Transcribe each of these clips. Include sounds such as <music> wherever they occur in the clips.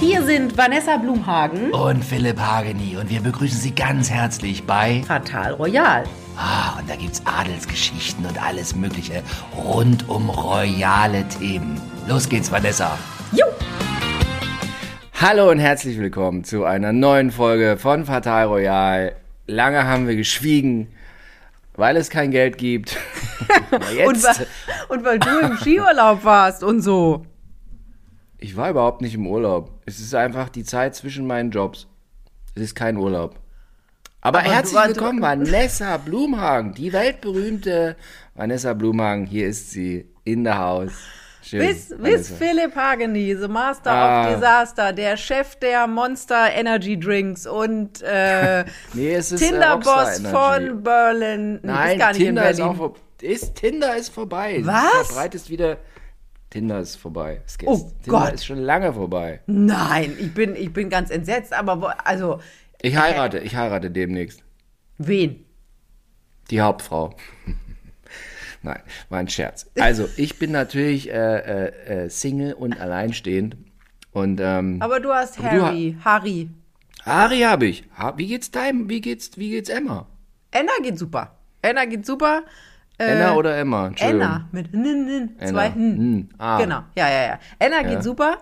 Hier sind Vanessa Blumhagen. Und Philipp Hageni. Und wir begrüßen Sie ganz herzlich bei Fatal Royal. Ah, und da gibt's Adelsgeschichten und alles Mögliche rund um royale Themen. Los geht's, Vanessa. Jo! Hallo und herzlich willkommen zu einer neuen Folge von Fatal Royal. Lange haben wir geschwiegen, weil es kein Geld gibt. <laughs> Und, und weil du im Skiurlaub warst und so. ich war überhaupt nicht im Urlaub. Es ist einfach die Zeit zwischen meinen Jobs. Es ist kein Urlaub. Aber, Aber du herzlich war- willkommen, Vanessa Blumhagen, die weltberühmte Vanessa Blumhagen. Hier ist sie in der Haus. Schön. Bis, bis. Philipp Hageni, the Master Ah. of Disaster, der Chef der Monster Energy Drinks und äh, <laughs> Nee, äh, Tinderboss von Berlin. Nein, Tinder in ist auch ist, Tinder ist vorbei. Was? Du verbreitest wieder. Tinder ist vorbei. Es geht- Oh Tinder Gott. ist schon lange vorbei. Nein, ich bin, ich bin ganz entsetzt, aber wo, also, Ich heirate, ich heirate demnächst. wen? Die Hauptfrau. <laughs> Nein, war ein Scherz. Also, ich bin natürlich äh, äh, äh, Single und alleinstehend. Und ähm, Aber du hast Aber du Harry, Harry. Ari habe ich. Ha, wie geht's deinem? Wie geht's, wie geht's Emma? Anna geht super. Anna geht super. Äh, Anna oder Emma? Anna mit Nin, Nin, Anna. zwei. Hm, ah. Genau, ja, ja, ja. Anna geht super.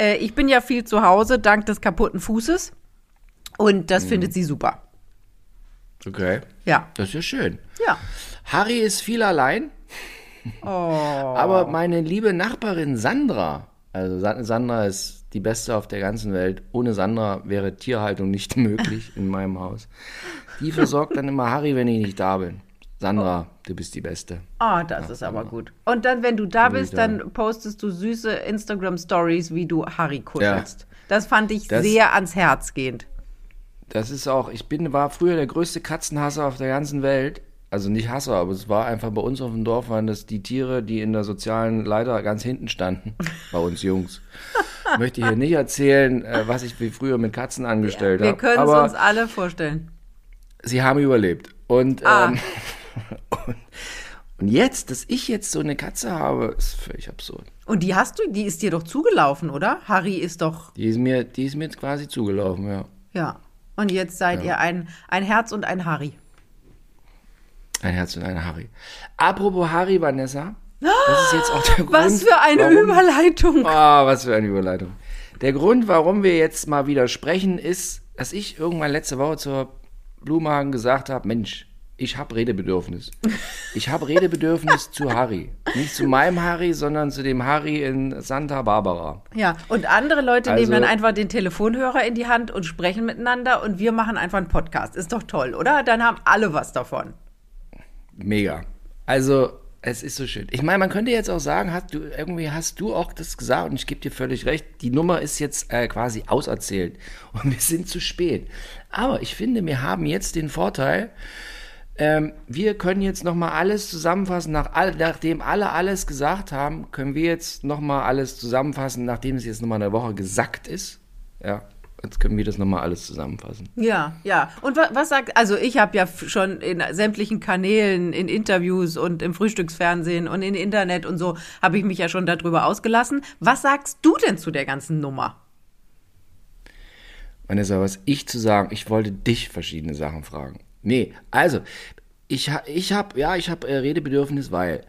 Äh, ich bin ja viel zu Hause, dank des kaputten Fußes. Und das findet sie super. Okay. Ja. Das ist ja schön. Ja. Harry ist viel allein. Oh. <laughs> Aber meine liebe Nachbarin Sandra, also Sa- Sandra ist die beste auf der ganzen Welt. Ohne Sandra wäre Tierhaltung nicht <laughs> möglich in meinem Haus. Die versorgt dann immer Harry, wenn ich nicht da bin. Sandra, du bist die Beste. Ah, das ist aber gut. Und dann, wenn du da bin bist, da. dann postest du süße Instagram-Stories, wie du Harry kuschelst. Das fand ich Das- sehr ans Herz gehend. Das ist auch, ich bin, war früher der größte Katzenhasser auf der ganzen Welt. Also nicht Hasser, aber es war einfach bei uns auf dem Dorf, waren das die Tiere, die in der sozialen Leiter ganz hinten standen. <laughs> Bei uns Jungs. Ich möchte hier nicht erzählen, äh, was ich wie früher mit Katzen angestellt Wir habe. können es uns alle vorstellen. sie haben überlebt. Und, Ah. ähm, <laughs> und, <laughs> und jetzt, dass ich jetzt so eine Katze habe, ist völlig absurd. Und die hast du, die ist dir doch zugelaufen, oder? Harry ist doch, Die ist mir, die ist mir jetzt quasi zugelaufen, ja. ja. Und jetzt seid ihr ein, ein Herz und ein Harry. Ein Herz und eine Harry. Apropos Harry, Vanessa. Das ist jetzt auch der <gasps> Grund. Was für eine warum, Überleitung. Ah, was für eine Überleitung. Der Grund, warum wir jetzt mal wieder sprechen, ist, dass ich irgendwann letzte Woche zur Blumhagen gesagt habe, Mensch, ich habe Redebedürfnis. Ich habe Redebedürfnis zu Harry. Nicht zu meinem Harry, sondern zu dem Harry in Santa Barbara. Ja, und andere Leute Also- nehmen dann einfach den Telefonhörer in die Hand und sprechen miteinander und wir machen einfach einen Podcast. Ist doch toll, oder? Dann haben alle was davon. Mega. Also, es ist so schön. Ich meine, man könnte jetzt auch sagen, hast du irgendwie hast du auch das gesagt und ich gebe dir völlig recht, die Nummer ist jetzt äh, quasi auserzählt und wir sind zu spät. Aber ich finde, wir haben jetzt den Vorteil, ähm, wir können jetzt noch mal alles zusammenfassen, nach all, nachdem alle alles gesagt haben, können wir jetzt noch mal alles zusammenfassen, nachdem es jetzt noch mal eine Woche gesackt ist. Ja, jetzt können wir das noch mal alles zusammenfassen. Ja, ja. Und wa was sagt, also ich habe ja schon in sämtlichen Kanälen, in Interviews und im Frühstücksfernsehen und im Internet und so, habe ich mich ja schon darüber ausgelassen. Was sagst du denn zu der ganzen Nummer? Vanessa, was ich zu sagen, ich wollte dich verschiedene Sachen fragen. Nee, also, ich, ich habe, ja, ich habe äh, Redebedürfnis, weil,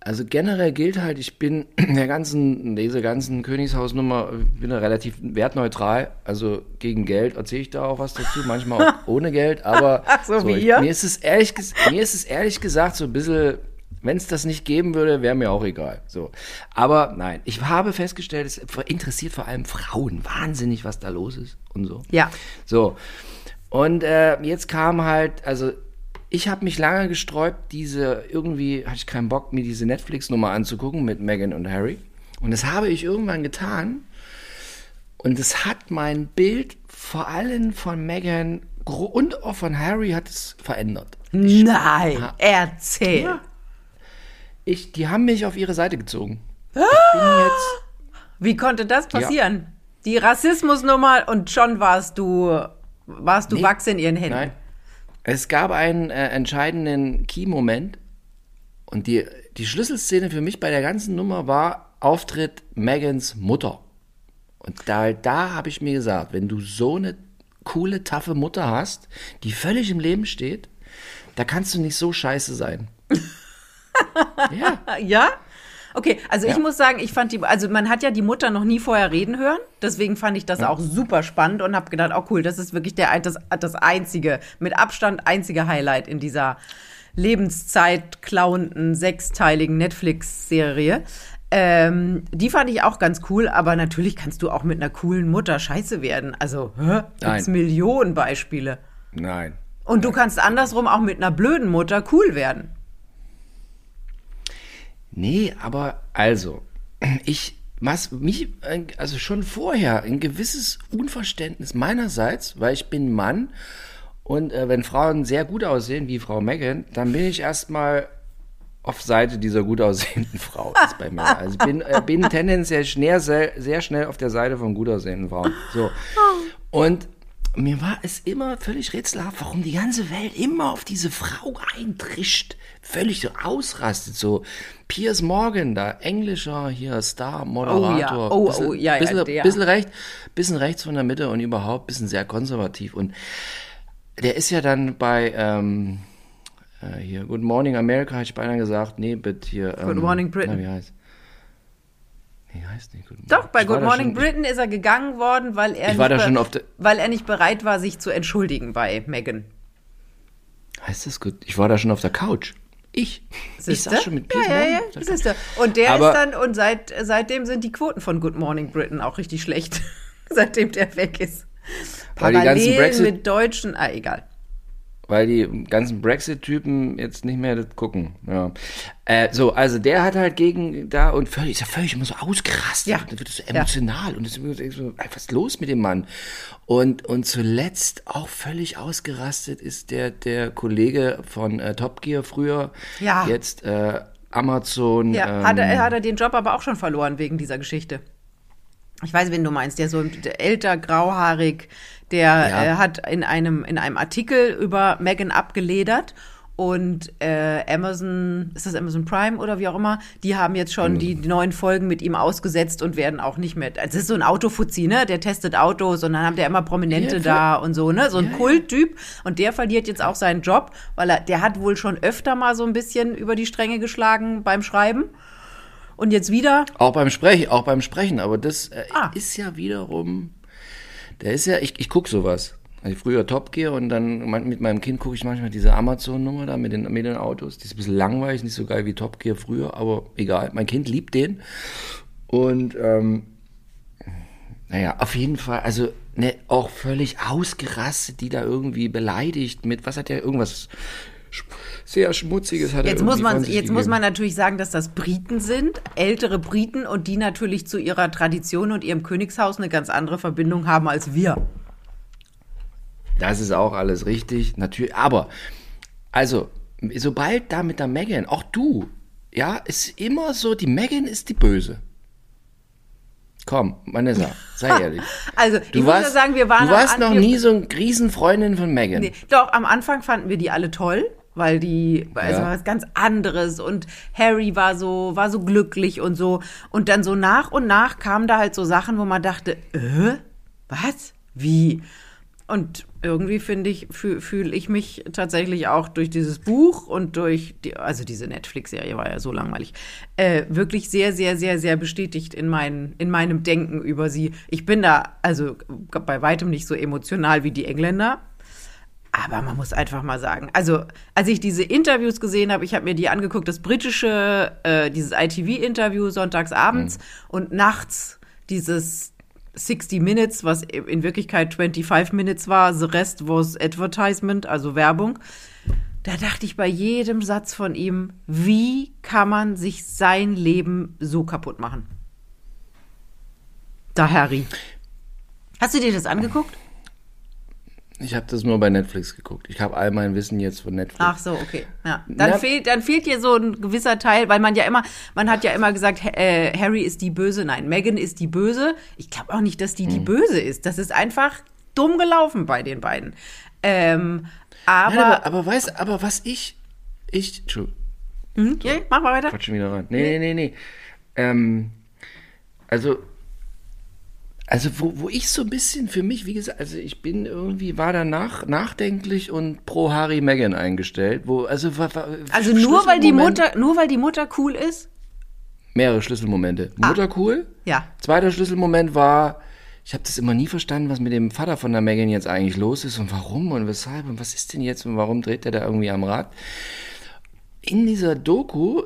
also generell gilt halt, ich bin <clears throat> der ganzen, diese ganzen Königshausnummer, ich bin da relativ wertneutral, also gegen Geld erzähle ich da auch was dazu, manchmal auch <laughs> ohne Geld, aber Ach so, wie ich, mir ist es ehrlich, mir ist es ehrlich gesagt so ein bisschen, wenn es das nicht geben würde, wäre mir auch egal. So. Aber nein, ich habe festgestellt, es interessiert vor allem Frauen wahnsinnig, was da los ist und so. Ja. So. Und äh, jetzt kam halt, also ich habe mich lange gesträubt, diese irgendwie, hatte ich keinen Bock, mir diese Netflix-Nummer anzugucken mit Meghan und Harry. Und das habe ich irgendwann getan. Und es hat mein Bild vor allem von Meghan gro- und auch von Harry hat es verändert. Nein, erzähl. Ja. Ich, die haben mich auf ihre Seite gezogen. Ich bin jetzt Wie konnte das passieren? Die Rassismusnummer und schon warst du, warst du Nee. Wachs in ihren Händen. Nein. Es gab einen äh, entscheidenden Key-Moment und die, die Schlüsselszene für mich bei der ganzen Nummer war Auftritt Megans Mutter. Und da, da habe ich mir gesagt, wenn du so eine coole, taffe Mutter hast, die völlig im Leben steht, da kannst du nicht so scheiße sein. <laughs> ja. Ja? Okay, also ja. ich muss sagen, ich fand die, also man hat ja die Mutter noch nie vorher reden hören, deswegen fand ich das ja. auch super spannend und habe gedacht, oh cool, das ist wirklich der, das, das einzige, mit Abstand einzige Highlight in dieser Lebenszeit klauenden sechsteiligen Netflix-Serie. Ähm, die fand ich auch ganz cool, aber natürlich kannst du auch mit einer coolen Mutter scheiße werden. Also, hä? Gibt's Millionen Beispiele. Nein. Und du kannst andersrum auch mit einer blöden Mutter cool werden. Nee, aber also, <clears throat> ich, was mich, also schon vorher ein gewisses Unverständnis meinerseits, weil ich bin Mann und äh, wenn Frauen sehr gut aussehen, wie Frau Megan, dann bin ich erstmal auf Seite dieser gut aussehenden Frau ist bei mir. Also ich bin, äh, bin tendenziell sehr, sehr schnell auf der Seite von gut aussehenden Frauen. So. Und mir war es immer völlig rätselhaft, warum die ganze Welt immer auf diese Frau eintrischt. Völlig so ausrastet. So Piers Morgan, da englischer hier Star-Moderator. Oh ja, oh, bisschen, oh, ja, bisschen, ja, der. bisschen, recht, bisschen rechts von der Mitte und überhaupt bisschen sehr konservativ. Und der ist ja dann bei ähm, äh, hier Good Morning America, hätte ich beinahe gesagt. Nee, bitte hier. Ähm, Good Morning Britain. Na, wie heißt Nee, heißt nicht Good Morning. Doch, bei ich Good Morning schon, Britain ist er gegangen worden, weil er, auf weil er nicht bereit war, sich zu entschuldigen bei Megan. Heißt das gut? Ich war da schon auf der Couch. Ich. Siehste? Ich saß schon mit Piers ja, ja, ja. Siehste. Und der Aber ist dann, und seit, seitdem sind die Quoten von Good Morning Britain auch richtig schlecht. <laughs> seitdem der weg ist. Parallel mit Deutschen, ah, egal weil die ganzen Brexit-Typen jetzt nicht mehr das gucken. Ja. Äh, so, also der hat halt gegen da und völlig, ist ja völlig immer so ausgerastet. Ja. Dann wird es so emotional ja. und es ist so, was ist los mit dem Mann? Und, und zuletzt auch völlig ausgerastet ist der, der Kollege von äh, Top Gear früher. Ja. Jetzt äh, Amazon. Ja, ähm, hat, er, hat er den Job aber auch schon verloren wegen dieser Geschichte. Ich weiß, wen du meinst, der so älter, grauhaarig, der ja. äh, hat in einem, in einem Artikel über Megan abgeledert und äh, Amazon, ist das Amazon Prime oder wie auch immer, die haben jetzt schon die, die neuen Folgen mit ihm ausgesetzt und werden auch nicht mehr. Also es ist so ein Autofuzzi, ne? Der testet Autos und dann haben der immer Prominente ja, da und so, ne? So ein ja, Kulttyp. Und der verliert jetzt auch seinen Job, weil er, der hat wohl schon öfter mal so ein bisschen über die Stränge geschlagen beim Schreiben. Und jetzt wieder. Auch beim Sprechen, auch beim Sprechen, aber das äh, ah. ist ja wiederum der ist ja, ich, ich gucke sowas. Also früher Top Gear und dann mit meinem Kind gucke ich manchmal diese Amazon-Nummer da mit den, mit den Autos. Die ist ein bisschen langweilig, nicht so geil wie Top Gear früher, aber egal. Mein Kind liebt den. Und ähm, naja, auf jeden Fall, also ne, auch völlig ausgerastet, die da irgendwie beleidigt mit, was hat der irgendwas sehr Schmutziges hat jetzt er muss man Jetzt gegeben. muss man natürlich sagen, dass das Briten sind, ältere Briten und die natürlich zu ihrer Tradition und ihrem Königshaus eine ganz andere Verbindung haben als wir. Das ist auch alles richtig, natürlich. Aber, also, sobald da mit der Megan, auch du, ja, ist immer so, die Megan ist die Böse. Komm, Vanessa, sei <laughs> ehrlich. Also, du ich warst, muss ja sagen, wir waren Du warst noch nie so eine Riesenfreundin von Megan. Nee, doch, am Anfang fanden wir die alle toll weil die also ja. was ganz anderes und Harry war so war so glücklich und so und dann so nach und nach kamen da halt so Sachen, wo man dachte, äh, was? Wie? Und irgendwie finde ich, fühle fühl ich mich tatsächlich auch durch dieses Buch und durch die, also diese Netflix-Serie war ja so langweilig, äh, wirklich sehr, sehr, sehr, sehr bestätigt in, mein, in meinem Denken über sie. Ich bin da also bei weitem nicht so emotional wie die Engländer, aber man muss einfach mal sagen, also als ich diese Interviews gesehen habe, ich habe mir die angeguckt, das britische, äh, dieses ITV-Interview sonntags abends mhm. und nachts dieses 60 Minutes, was in Wirklichkeit 25 Minutes war, the rest was Advertisement, also Werbung. Da dachte ich bei jedem Satz von ihm, wie kann man sich sein Leben so kaputt machen? Da Harry. Hast du dir das angeguckt? Ich habe das nur bei Netflix geguckt. Ich habe all mein Wissen jetzt von Netflix. Ach so, okay. Ja. Dann, ja. Fehlt, dann fehlt dir so ein gewisser Teil, weil man ja immer, man hat ja immer gesagt, äh, Harry ist die Böse. Nein, Megan ist die Böse. Ich glaube auch nicht, dass die die hm. Böse ist. Das ist einfach dumm gelaufen bei den beiden. Ähm, aber, Nein, aber, aber weißt, aber was ich, ich, Entschuldigung. Hm? So, ja, mach mal weiter. Quatsch wieder rein. Nee, nee, nee, nee. Ähm, also Also wo, wo ich so ein bisschen für mich, wie gesagt, also ich bin irgendwie, war danach nachdenklich und pro Harry Meghan eingestellt. Wo, also, war, war, Also nur weil die Mutter, nur weil die Mutter cool ist? Mehrere Schlüsselmomente. Mutter cool. Ja. Zweiter Schlüsselmoment war, ich habe das immer nie verstanden, was mit dem Vater von der Megan jetzt eigentlich los ist und warum und weshalb und was ist denn jetzt und warum dreht der da irgendwie am Rad. In dieser Doku,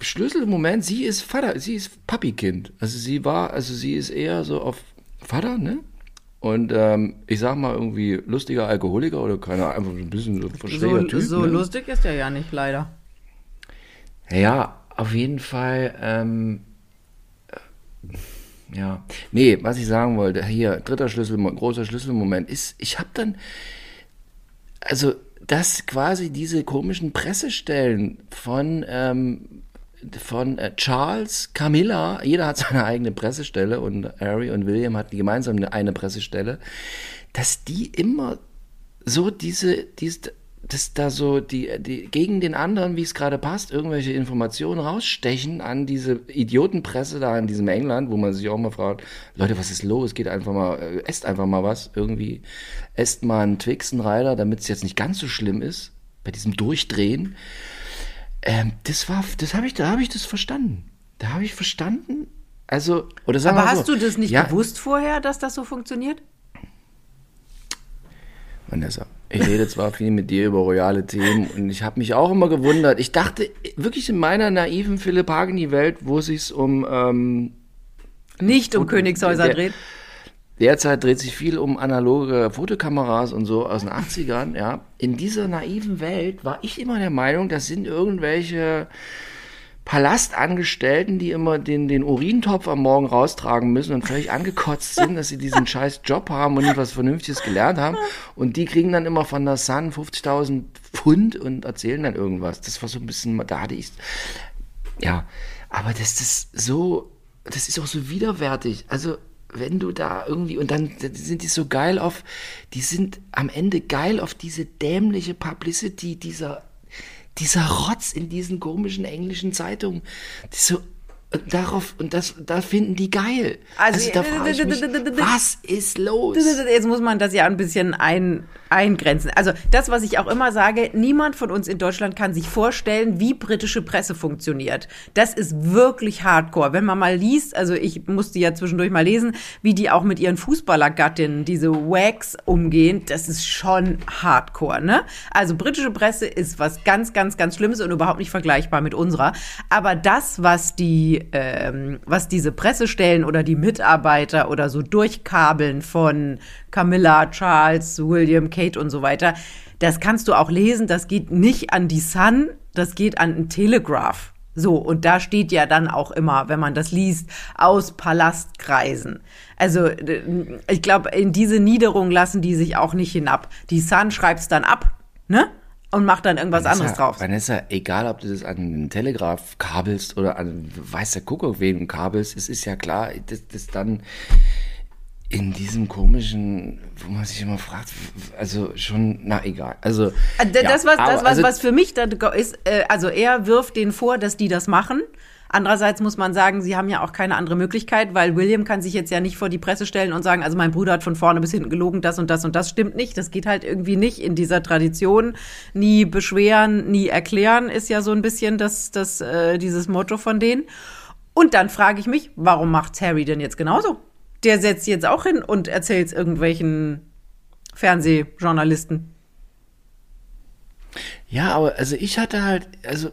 Schlüsselmoment, sie ist Vater, sie ist Papi-Kind. Also sie war, also sie ist eher so auf Vater, ne? Und ähm, ich sag mal irgendwie lustiger Alkoholiker oder keine Ahnung, einfach ein bisschen so verschräger So, Typ. so ne? lustig ist er ja nicht, leider. Ja, auf jeden Fall. Ähm, äh, ja, nee, was ich sagen wollte, hier, dritter Schlüssel, großer Schlüsselmoment ist, ich habe dann, also, dass quasi diese komischen Pressestellen von, ähm, von äh, Charles, Camilla, jeder hat seine eigene Pressestelle und Harry und William hatten gemeinsam eine, eine Pressestelle, dass die immer so diese, diese dass da so die, die gegen den anderen, wie es gerade passt, irgendwelche Informationen rausstechen an diese Idiotenpresse da in diesem England, wo man sich auch mal fragt, Leute, was ist los? Geht einfach mal, äh, esst einfach mal was, irgendwie esst mal einen Twix, einen Reiter, damit es jetzt nicht ganz so schlimm ist, bei diesem Durchdrehen. Ähm, das war, das habe ich, da habe ich das verstanden. Da habe ich verstanden, also, oder sagen Aber wir hast so, du das nicht ja, gewusst vorher, dass das so funktioniert? Vanessa, ich rede zwar viel mit dir über royale Themen und ich habe mich auch immer gewundert. Ich dachte wirklich in meiner naiven Philipp Hageni-Welt, wo es sich um ähm, Nicht um Königshäuser der- dreht. derzeit dreht sich viel um analoge Fotokameras und so aus den 80ern, ja. In dieser naiven Welt war ich immer der Meinung, das sind irgendwelche Palastangestellten, die immer den, den Urintopf am Morgen raustragen müssen und völlig angekotzt sind, dass sie diesen <laughs> scheiß Job haben und nicht was Vernünftiges gelernt haben. Und die kriegen dann immer von der Sun 50.000 Pfund und erzählen dann irgendwas. Das war so ein bisschen, da hatte ich, ja, aber das ist so, das ist auch so widerwärtig. Also, wenn du da irgendwie, und dann sind die so geil auf, die sind am Ende geil auf diese dämliche Publicity dieser, dieser Rotz in diesen komischen englischen Zeitungen. Die so, und darauf, und das, da finden die geil. Also, Also, da frage ich mich, was ist los? Jetzt muss man das ja ein bisschen ein, eingrenzen. Also das, was ich auch immer sage, niemand von uns in Deutschland kann sich vorstellen, wie britische Presse funktioniert. Das ist wirklich hardcore. Wenn man mal liest, also ich musste ja zwischendurch mal lesen, wie die auch mit ihren Fußballergattinnen, diese Wags, umgehen, das ist schon hardcore, ne? Also britische Presse ist was ganz, ganz, ganz Schlimmes und überhaupt nicht vergleichbar mit unserer. Aber das, was die, ähm, was diese Pressestellen oder die Mitarbeiter oder so durchkabeln von Camilla, Charles, William, Kate und so weiter, das kannst du auch lesen. Das geht nicht an die Sun, das geht an den Telegraph. So, und da steht ja dann auch immer, wenn man das liest, aus Palastkreisen. Also, ich glaube, in diese Niederung lassen die sich auch nicht hinab. Die Sun schreibt's dann ab, ne? Und macht dann irgendwas anderes drauf. Vanessa, egal ob du das an den Telegraph kabelst oder an weiß der Kuckuck wen kabelst, es ist ja klar, dass das dann in diesem komischen, wo man sich immer fragt, also schon, na egal. Also Äh, Das, was, das, aber was, also, was für mich da ist, äh, also er wirft denen vor, dass die das machen. Andererseits muss man sagen, sie haben ja auch keine andere Möglichkeit, weil William kann sich jetzt ja nicht vor die Presse stellen und sagen, also mein Bruder hat von vorne bis hinten gelogen, das und das und das stimmt nicht. Das geht halt irgendwie nicht in dieser Tradition. Nie beschweren, nie erklären ist ja so ein bisschen das, das, äh, dieses Motto von denen. Und dann frage ich mich, warum macht Harry denn jetzt genauso? Der setzt jetzt auch hin und erzählt irgendwelchen Fernsehjournalisten. Ja, aber also ich hatte halt, also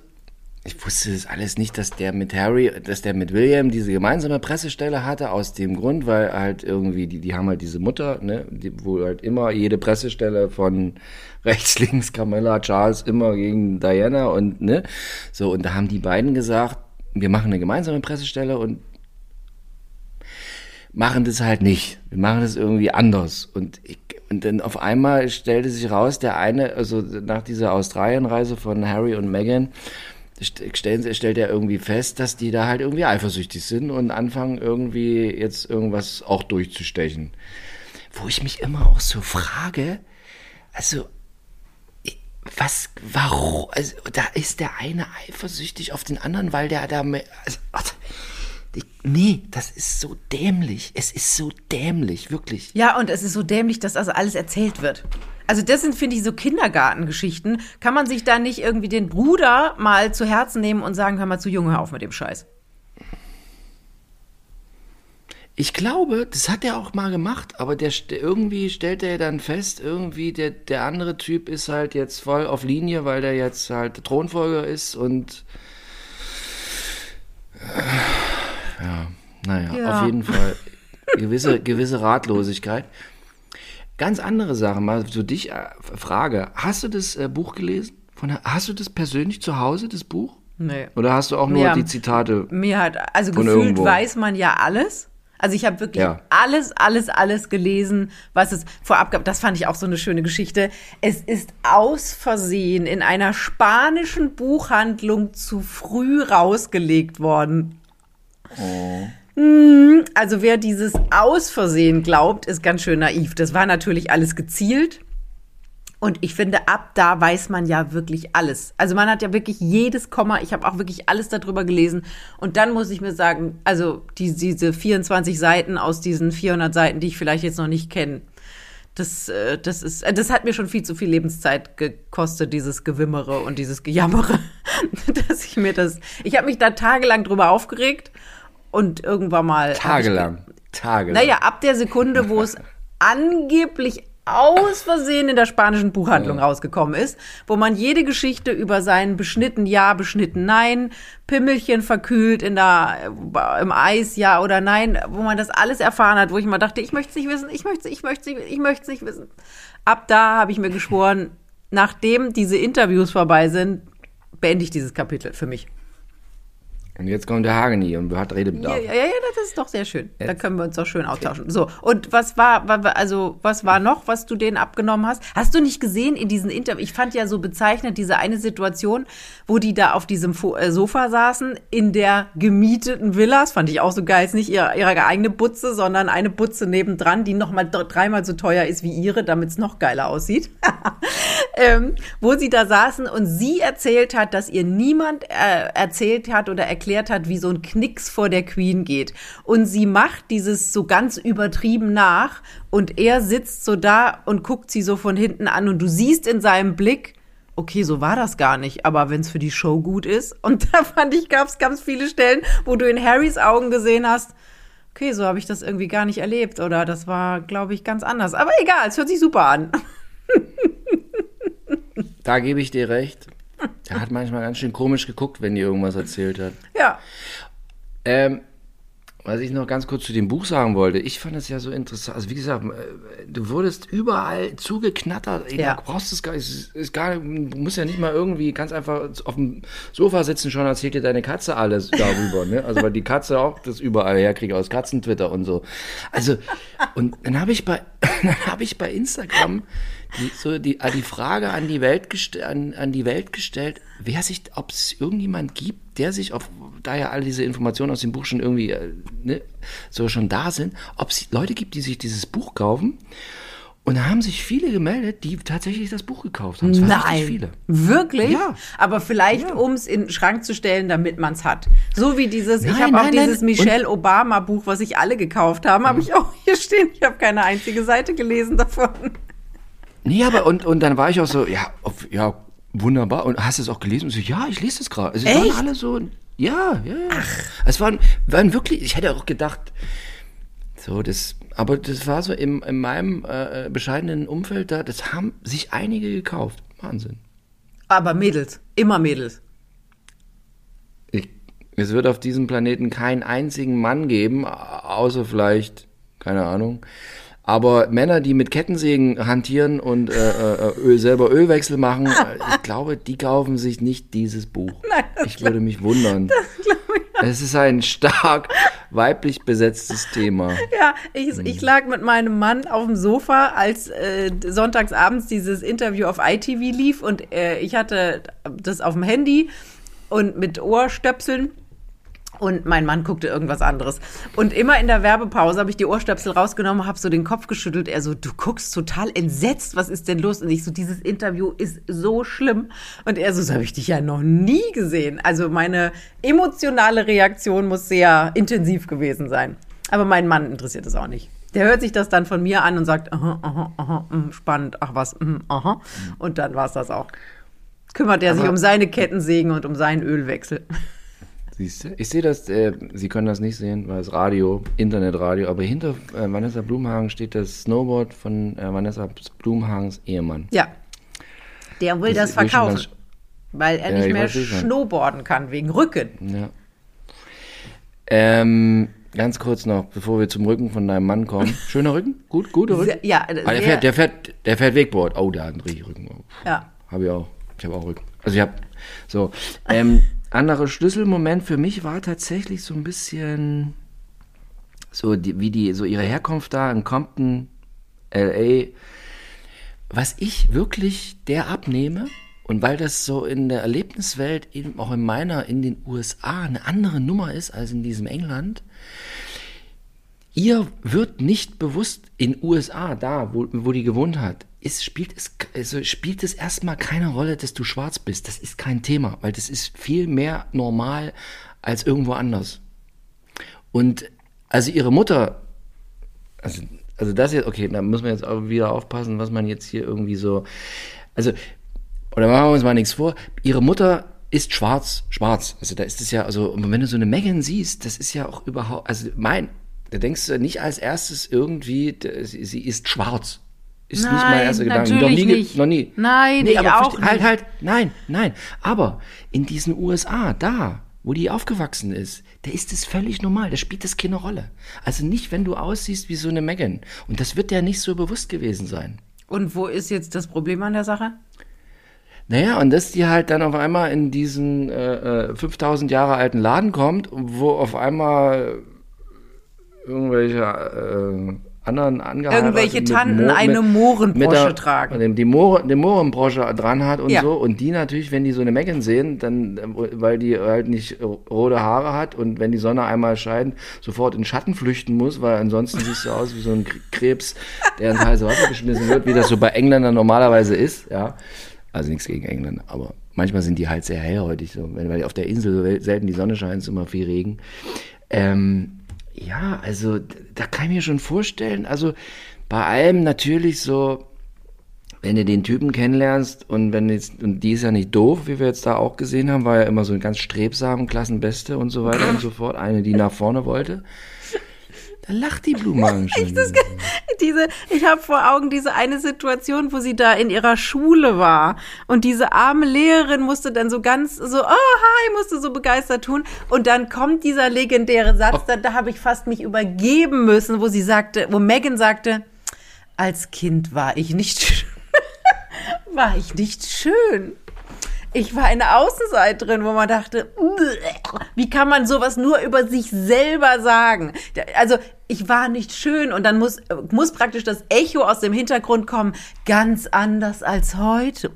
ich wusste das alles nicht, dass der mit Harry, dass der mit William diese gemeinsame Pressestelle hatte, aus dem Grund, weil halt irgendwie, die, die haben halt diese Mutter, ne, die, wo halt immer jede Pressestelle von <laughs> rechts, links, Camilla, Charles immer gegen Diana und ne, so, und da haben die beiden gesagt, wir machen eine gemeinsame Pressestelle und machen das halt nicht. Wir machen das irgendwie anders. Und, ich, und dann auf einmal stellte sich raus, der eine, also nach dieser Australienreise von Harry und Meghan, stellen, stellt er irgendwie fest, dass die da halt irgendwie eifersüchtig sind und anfangen irgendwie jetzt irgendwas auch durchzustechen. Wo ich mich immer auch so frage, also was, warum, also da ist der eine eifersüchtig auf den anderen, weil der da, also, Ich, nee, das ist so dämlich. Es ist so dämlich, wirklich. Ja, und es ist so dämlich, dass also alles erzählt wird. Also das sind, finde ich, so Kindergartengeschichten. Kann man sich da nicht irgendwie den Bruder mal zu Herzen nehmen und sagen, hör mal zu, Junge, hör auf mit dem Scheiß. Ich glaube, das hat er auch mal gemacht, aber der irgendwie stellt er dann fest, irgendwie der, der andere Typ ist halt jetzt voll auf Linie, weil der jetzt halt Thronfolger ist und äh, ja, naja, Ja. auf jeden Fall gewisse, gewisse Ratlosigkeit. Ganz andere Sache, mal zu dich äh, Frage. Hast du das äh, Buch gelesen? Von, hast du das persönlich zu Hause, das Buch? Nee. Oder hast du auch nur Ja. die Zitate? Mir hat, also gefühlt irgendwo. weiß man ja alles. Also ich habe wirklich Ja. alles, alles, alles gelesen, was es vorab gab. Das fand ich auch so eine schöne Geschichte. Es ist aus Versehen in einer spanischen Buchhandlung zu früh rausgelegt worden. Mm, Also wer dieses aus Versehen glaubt, ist ganz schön naiv. Das war natürlich alles gezielt. Und ich finde, ab da weiß man ja wirklich alles. Also man hat ja wirklich jedes Komma, ich habe auch wirklich alles darüber gelesen. Und dann muss ich mir sagen, also die, diese 24 Seiten aus diesen 400 Seiten, die ich vielleicht jetzt noch nicht kenne, das, äh, das ist, äh, das hat mir schon viel zu viel Lebenszeit gekostet, dieses Gewimmere und dieses Gejammere, <laughs> dass ich mir das, ich habe mich da tagelang drüber aufgeregt und irgendwann mal. Tagelang. Tagelang. naja, ab der Sekunde, wo es <laughs> angeblich aus Versehen in der spanischen Buchhandlung rausgekommen ist, wo man jede Geschichte über seinen beschnitten Ja, beschnitten Nein, Pimmelchen verkühlt in der, im Eis Ja oder Nein, wo man das alles erfahren hat, wo ich mal dachte, ich möchte es nicht wissen, ich möchte es, ich möchte es, ich möchte es nicht wissen. Ab da habe ich mir geschworen, nachdem diese Interviews vorbei sind, beende ich dieses Kapitel für mich. Und jetzt kommt der Hageni und hat Redebedarf. Ja, ja, ja, das ist doch sehr schön. Da können wir uns doch schön austauschen. So, und was war, wa- wa- also, was war noch, was du denen abgenommen hast? Hast du nicht gesehen in diesen Interviews? Ich fand ja so bezeichnend diese eine Situation, wo die da auf diesem äh, Sofa saßen, in der gemieteten Villa. Das fand ich auch so geil. Ist nicht ihre, ihre eigene Butze, sondern eine Butze nebendran, die nochmal dreimal so teuer ist wie ihre, damit es noch geiler aussieht. <laughs> ähm, wo sie da saßen und sie erzählt hat, dass ihr niemand äh, erzählt hat oder erklärt hat, wie so ein Knicks vor der Queen geht. Und sie macht dieses so ganz übertrieben nach und er sitzt so da und guckt sie so von hinten an und du siehst in seinem Blick, okay, so war das gar nicht, aber wenn es für die Show gut ist. <laughs> Und da fand ich, gab es ganz viele Stellen, wo du in Harrys Augen gesehen hast, okay, so habe ich das irgendwie gar nicht erlebt oder das war, glaube ich, ganz anders. Aber egal, es hört sich super an. <laughs> Da gebe ich dir recht. Er hat manchmal ganz schön komisch geguckt, wenn die irgendwas erzählt hat. Ja. Ähm, was ich noch ganz kurz zu dem Buch sagen wollte, ich fand es ja so interessant. Also wie gesagt, äh, du wurdest überall zugeknattert. Ey, Ja. Du brauchst es gar nicht, es ist gar nicht, du musst ja nicht mal irgendwie, ganz einfach auf dem Sofa sitzen, schon erzählt dir deine Katze alles darüber. ne? Also weil die Katze auch das überall herkriegt aus Katzentwitter und so. Also und dann habe ich bei, <laughs> dann habe ich bei Instagram die, so die, die Frage an die Welt an, an die Welt gestellt, wer sich, ob es irgendjemand gibt, der sich auf, da ja all diese Informationen aus dem Buch schon irgendwie äh, ne, so schon da sind, ob es Leute gibt, die sich dieses Buch kaufen. Und da haben sich viele gemeldet, die tatsächlich das Buch gekauft haben. Waren richtig viele. Wirklich? Ja. Aber vielleicht, um es in den Schrank zu stellen, damit man es hat. So wie dieses, ich Nein, habe auch nein, nein. dieses Michelle Obama Buch, was sich alle gekauft haben, habe ich auch hier stehen. Ich habe keine einzige Seite gelesen davon. Nee, aber und, und dann war ich auch so, ja, auf, ja, wunderbar. Und hast du es auch gelesen? Und so, ja, ich lese es gerade. Also, es Echt? waren alle so, ja, ja, ja. Es waren, waren wirklich, ich hätte auch gedacht, so, das, aber das war so im, in meinem äh, bescheidenen Umfeld da, das haben sich einige gekauft. Wahnsinn. Aber Mädels, immer Mädels. Ich, es wird auf diesem Planeten keinen einzigen Mann geben, außer vielleicht, keine Ahnung. Aber Männer, die mit Kettensägen hantieren und äh, äh, Öl, selber Ölwechsel machen, <laughs> äh, ich glaube, die kaufen sich nicht dieses Buch. <laughs> ich würde mich wundern. <laughs> Es ist ein stark weiblich besetztes Thema. Ja, ich, ich lag mit meinem Mann auf dem Sofa, als äh, sonntagsabends dieses Interview auf ITV lief und äh, ich hatte das auf dem Handy und mit Ohrstöpseln Und mein Mann guckte irgendwas anderes. Und immer in der Werbepause habe ich die Ohrstöpsel rausgenommen, habe so den Kopf geschüttelt. Er so, du guckst total entsetzt, was ist denn los? Und ich so, dieses Interview ist so schlimm. Und er so, so habe ich dich ja noch nie gesehen. Also meine emotionale Reaktion muss sehr intensiv gewesen sein. Aber mein Mann interessiert es auch nicht. Der hört sich das dann von mir an und sagt, aha, aha, aha, mh, spannend, ach was, mh, aha. Und dann war es das auch. Kümmert er sich um seine Kettensägen und um seinen Ölwechsel. Siehst du? Ich sehe das, äh, Sie können das nicht sehen, weil es Radio, Internetradio, aber hinter äh, Vanessa Blumhagen steht das Snowboard von äh, Vanessa Blumhagens Ehemann. Ja. Der will das, Das will schon verkaufen, ganz- weil er Ja, nicht ich mehr snowboarden kann wegen Rücken. Ja. Ähm, ganz kurz noch, bevor wir zum Rücken von deinem Mann kommen. <laughs> Schöner Rücken? Gut, guter Rücken? Ja, Ah, der, fährt, der, fährt, der fährt Wakeboard. Oh, der hat einen richtig Rücken. Ja. Habe ich auch. Ich habe auch Rücken. Also ich habe so. Ähm, anderer Schlüsselmoment für mich war tatsächlich so ein bisschen so die, wie die so ihre Herkunft da in Compton, LA. Was ich wirklich der abnehme und weil das so in der Erlebniswelt eben auch in meiner in den USA eine andere Nummer ist als in diesem England. Ihr wird nicht bewusst in USA, da, wo, wo die gewohnt hat, ist, spielt, es, also spielt es erstmal keine Rolle, dass du schwarz bist. Das ist kein Thema, weil das ist viel mehr normal als irgendwo anders. Und also ihre Mutter, also, also das jetzt, okay, da muss man jetzt auch wieder aufpassen, was man jetzt hier irgendwie so, also, oder machen wir uns mal nichts vor, ihre Mutter ist schwarz, schwarz. Also da ist es ja, also wenn du so eine Megan siehst, das ist ja auch überhaupt, also mein, da denkst du nicht als erstes irgendwie, sie ist schwarz. Ist nicht mein Nein, erster Gedanke. noch nie, nicht. Noch nie. Nein, nee, aber auch Halt, halt, nein, nein. Aber in diesen USA, da, wo die aufgewachsen ist, da ist es völlig normal. Da spielt das keine Rolle. Also nicht, wenn du aussiehst wie so eine Megan. Und das wird ja nicht so bewusst gewesen sein. Und wo ist jetzt das Problem an der Sache? Naja, und dass die halt dann auf einmal in diesen äh, äh, 5000 Jahre alten Laden kommt, wo auf einmal irgendwelche äh, anderen angeheirateten Irgendwelche Tanten Mo- eine Mohrenbrosche mit der- tragen. dem- Die, Mohren, die Mohrenbrosche dran hat und Ja. so. Und die natürlich, wenn die so eine Megan sehen, dann, weil die halt nicht rote Haare hat und wenn die Sonne einmal scheint, sofort in Schatten flüchten muss, weil ansonsten siehst du aus wie so ein Krebs, der ins heiße Wasser geschmissen wird, wie das so bei Engländern normalerweise ist, ja. Also nichts gegen Engländer, aber manchmal sind die halt sehr hellhäutig, so, wenn, weil auf der Insel so selten die Sonne scheint, ist immer viel Regen. Ähm, ja, also da kann ich mir schon vorstellen, also bei allem natürlich so, wenn du den Typen kennenlernst und wenn jetzt, und die ist ja nicht doof, wie wir jetzt da auch gesehen haben, war ja immer so ein ganz strebsam, Klassenbeste und so weiter und so fort, eine, die nach vorne wollte. Da lacht die Blumenhagen <laughs> schon. <laughs> Diese, ich habe vor Augen diese eine Situation, wo sie da in ihrer Schule war und diese arme Lehrerin musste dann so ganz so, oh hi, musste so begeistert tun und dann kommt dieser legendäre Satz, da, da habe ich fast mich übergeben müssen, wo sie sagte, wo Megan sagte, als Kind war ich nicht, <laughs> war ich nicht schön. Ich war eine Außenseiterin, wo man dachte, "Uah, wie kann man sowas nur über sich selber sagen? Also ich war nicht schön und dann muss, muss praktisch das Echo aus dem Hintergrund kommen, ganz anders als heute.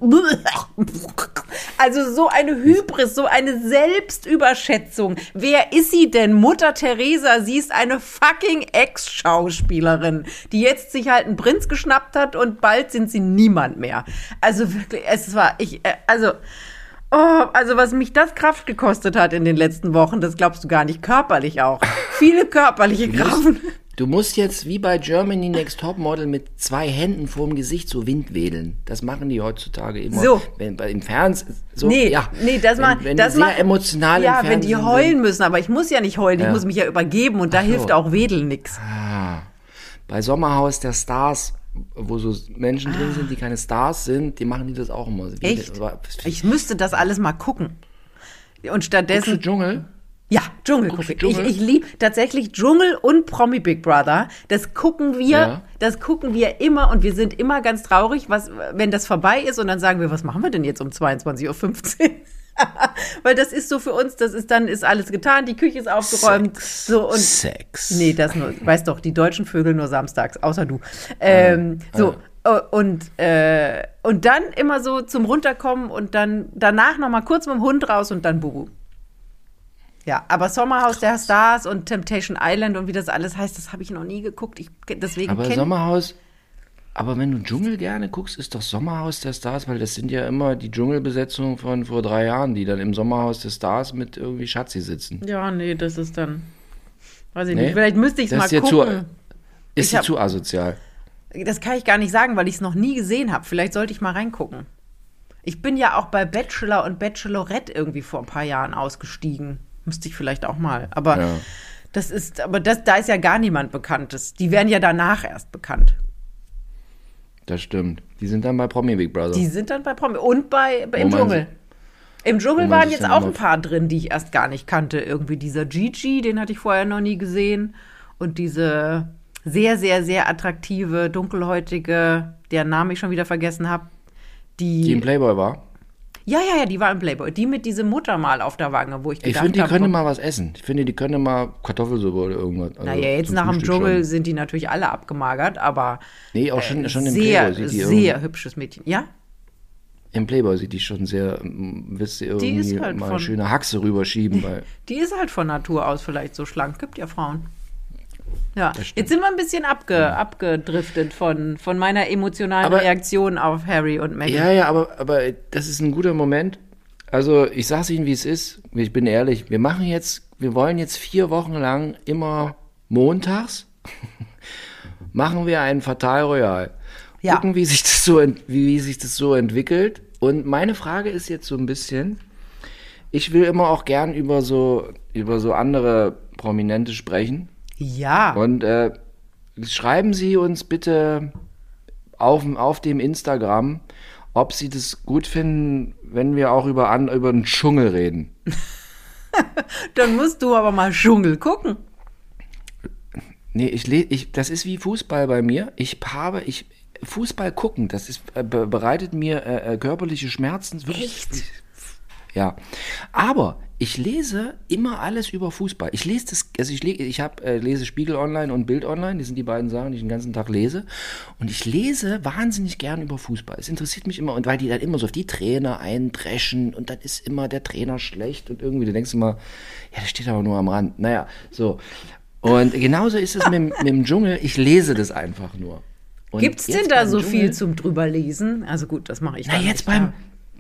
Also so eine Hybris, so eine Selbstüberschätzung. Wer ist sie denn? Mutter Teresa, sie ist eine fucking Ex-Schauspielerin, die jetzt sich halt einen Prinz geschnappt hat und bald sind sie niemand mehr. Also wirklich, es war, ich, äh, also, Oh, also was mich das Kraft gekostet hat in den letzten Wochen, das glaubst du gar nicht. Körperlich auch. Viele körperliche Kraft. Du musst jetzt wie bei Germany Next Top Model mit zwei Händen vorm Gesicht so Wind wedeln. Das machen die heutzutage immer. So. Wenn, bei, Im Fernsehen. So, Nee, ja. nee, das wenn, mal, wenn das sehr mal, emotional Ja, wenn die heulen sind. müssen, aber ich muss ja nicht heulen, ich Ja. muss mich ja übergeben und da so. hilft auch Wedeln nix. Ah, bei Sommerhaus der Stars, wo so Menschen drin sind, die keine Stars sind, die machen die das auch immer. Wie- Echt? aber- Ich müsste das alles mal gucken. Und Guckst du stattdessen, Dschungel? ja, Dschungel gucke ich. Ich liebe tatsächlich Dschungel und Promi Big Brother. Das gucken wir, Ja. das gucken wir immer und wir sind immer ganz traurig, was, wenn das vorbei ist und dann sagen wir, was machen wir denn jetzt um 22.15 Uhr? <laughs> Weil das ist so für uns, das ist dann, ist alles getan, die Küche ist aufgeräumt. Sex. So und Sex. Nee, das nur, weißt doch, die deutschen Vögel nur samstags, außer du. Ähm, so, äh, und, äh, und dann immer so zum Runterkommen und dann danach nochmal kurz mit dem Hund raus und dann Bubu. Ja, aber Sommerhaus der Stars und Temptation Island und wie das alles heißt, das habe ich noch nie geguckt. Ich, deswegen Aber Sommerhaus, aber wenn du Dschungel gerne guckst, ist doch Sommerhaus der Stars, weil das sind ja immer die Dschungelbesetzungen von vor drei Jahren, die dann im Sommerhaus der Stars mit irgendwie Schatzi sitzen. Ja, nee, das ist dann. Weiß ich Nee? nicht. Vielleicht müsste ich es mal ist gucken. zu, ist Ich hab- zu asozial. Das kann ich gar nicht sagen, weil ich es noch nie gesehen habe. Vielleicht sollte ich mal reingucken. Ich bin ja auch bei Bachelor und Bachelorette irgendwie vor ein paar Jahren ausgestiegen. Müsste ich vielleicht auch mal. Aber Ja. das ist, aber das, da ist ja gar niemand Bekanntes. Die werden ja danach erst bekannt. Das stimmt. Die sind dann bei Promi Big Brother. Die sind dann bei Promi und bei, bei im Dschungel. Im Dschungel waren jetzt auch ein paar drin, die ich erst gar nicht kannte. Irgendwie dieser Gigi, den hatte ich vorher noch nie gesehen. Und diese sehr, sehr, sehr attraktive, dunkelhäutige, deren Namen ich schon wieder vergessen habe. Die, die im Playboy war. Ja, ja, ja, die war im Playboy. Die mit diesem Muttermal auf der Wange, wo ich Ich gedacht finde, die habe, können mal was essen. Ich finde, die können mal Kartoffelsuppe oder irgendwas. Also naja, jetzt nach dem Frühstück Dschungel schon. sind die natürlich alle abgemagert, aber Nee, auch schon, schon im sehr, Playboy sieht die sehr hübsches Mädchen. Ja? Im Playboy sieht die schon sehr, ähm, willst du irgendwie ist halt mal von- schöne Haxe rüberschieben, <laughs> weil Die ist halt von Natur aus vielleicht so schlank. Gibt ja Frauen. Ja, jetzt sind wir ein bisschen abge, abgedriftet von, von meiner emotionalen Aber- Reaktion auf Harry und Meghan. Ja, ja, aber, aber das ist ein guter Moment. Also ich sag's Ihnen, wie es ist. Ich bin ehrlich. Wir machen jetzt, wir wollen jetzt vier Wochen lang immer montags <laughs> machen wir einen Fatal Royal. Ja. Gucken, wie sich das so, wie, wie sich das so entwickelt. Und meine Frage ist jetzt so ein bisschen, ich will immer auch gern über so, über so andere Prominente sprechen. Ja. Und äh, schreiben Sie uns bitte auf, auf dem Instagram, ob Sie das gut finden, wenn wir auch über, an, über den Dschungel reden. <laughs> Dann musst du aber mal Dschungel gucken. Nee, ich, ich das ist wie Fußball bei mir. Ich habe, ich Fußball gucken, das ist, äh, be bereitet mir äh, äh, körperliche Schmerzen. Wirklich, Ja, aber ich lese immer alles über Fußball. Ich lese das, also ich, ich hab, äh, lese Spiegel Online und Bild Online, die sind die beiden Sachen, die ich den ganzen Tag lese. Und ich lese wahnsinnig gern über Fußball. Es interessiert mich immer, und weil die dann immer so auf die Trainer eindreschen und dann ist immer der Trainer schlecht und irgendwie, du denkst immer, ja, der steht aber nur am Rand. Naja, so. Und genauso ist es mit, dem- mit dem Dschungel, ich lese das einfach nur. Und Gibt's denn da so Dschungel- viel zum drüberlesen? Also gut, das mache ich na, jetzt nicht, beim, ja.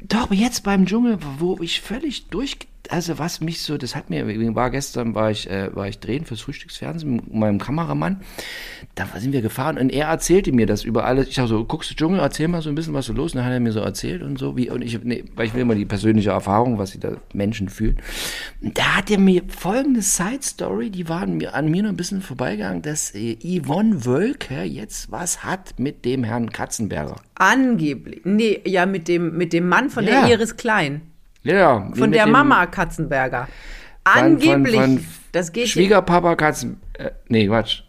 Doch, jetzt beim Dschungel, wo ich völlig durch, also was mich so, das hat mir, war gestern, war ich, äh, war ich drehen fürs Frühstücksfernsehen mit meinem Kameramann, da sind wir gefahren und er erzählte mir das über alles, ich sag so, guckst du Dschungel, erzähl mal so ein bisschen was so los, und dann hat er mir so erzählt und so, wie, und ich, nee, weil ich will immer die persönliche Erfahrung, was sie da Menschen fühlen, und da hat er mir folgende Side-Story, die waren mir, an mir noch ein bisschen vorbeigegangen, dass äh, Yvonne Wölke jetzt was hat mit dem Herrn Katzenberger. Angeblich. Nee, ja, mit dem, mit dem Mann von Ja. der Iris Klein. Ja, Von der Mama Katzenberger. Von- von- Angeblich. von das geht Schwiegerpapa Katzen. Äh, nee, Quatsch.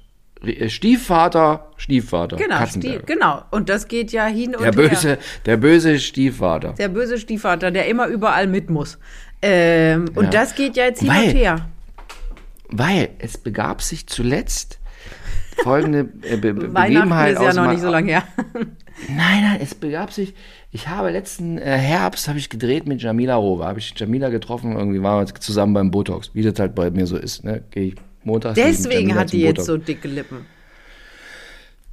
Äh, Stiefvater, Stiefvater. Genau, Katzenberger. Stie- genau. Und das geht ja hin und Der her. böse, der böse Stiefvater. Der böse Stiefvater, der immer überall mit muss. Ähm, und Ja. das geht ja jetzt hin Weil- und her. Weil es begab sich zuletzt folgende äh, Be <laughs> Begebenheit ist ja noch nicht so lange her. <laughs> Nein, nein, es begab sich. Ich habe letzten äh, Herbst habe ich gedreht mit Jamila Rowe. Habe ich Jamila getroffen, irgendwie waren wir zusammen beim Botox, wie das halt bei mir so ist. Ne? Gehe ich montags. Deswegen hat die jetzt Botox. so dicke Lippen.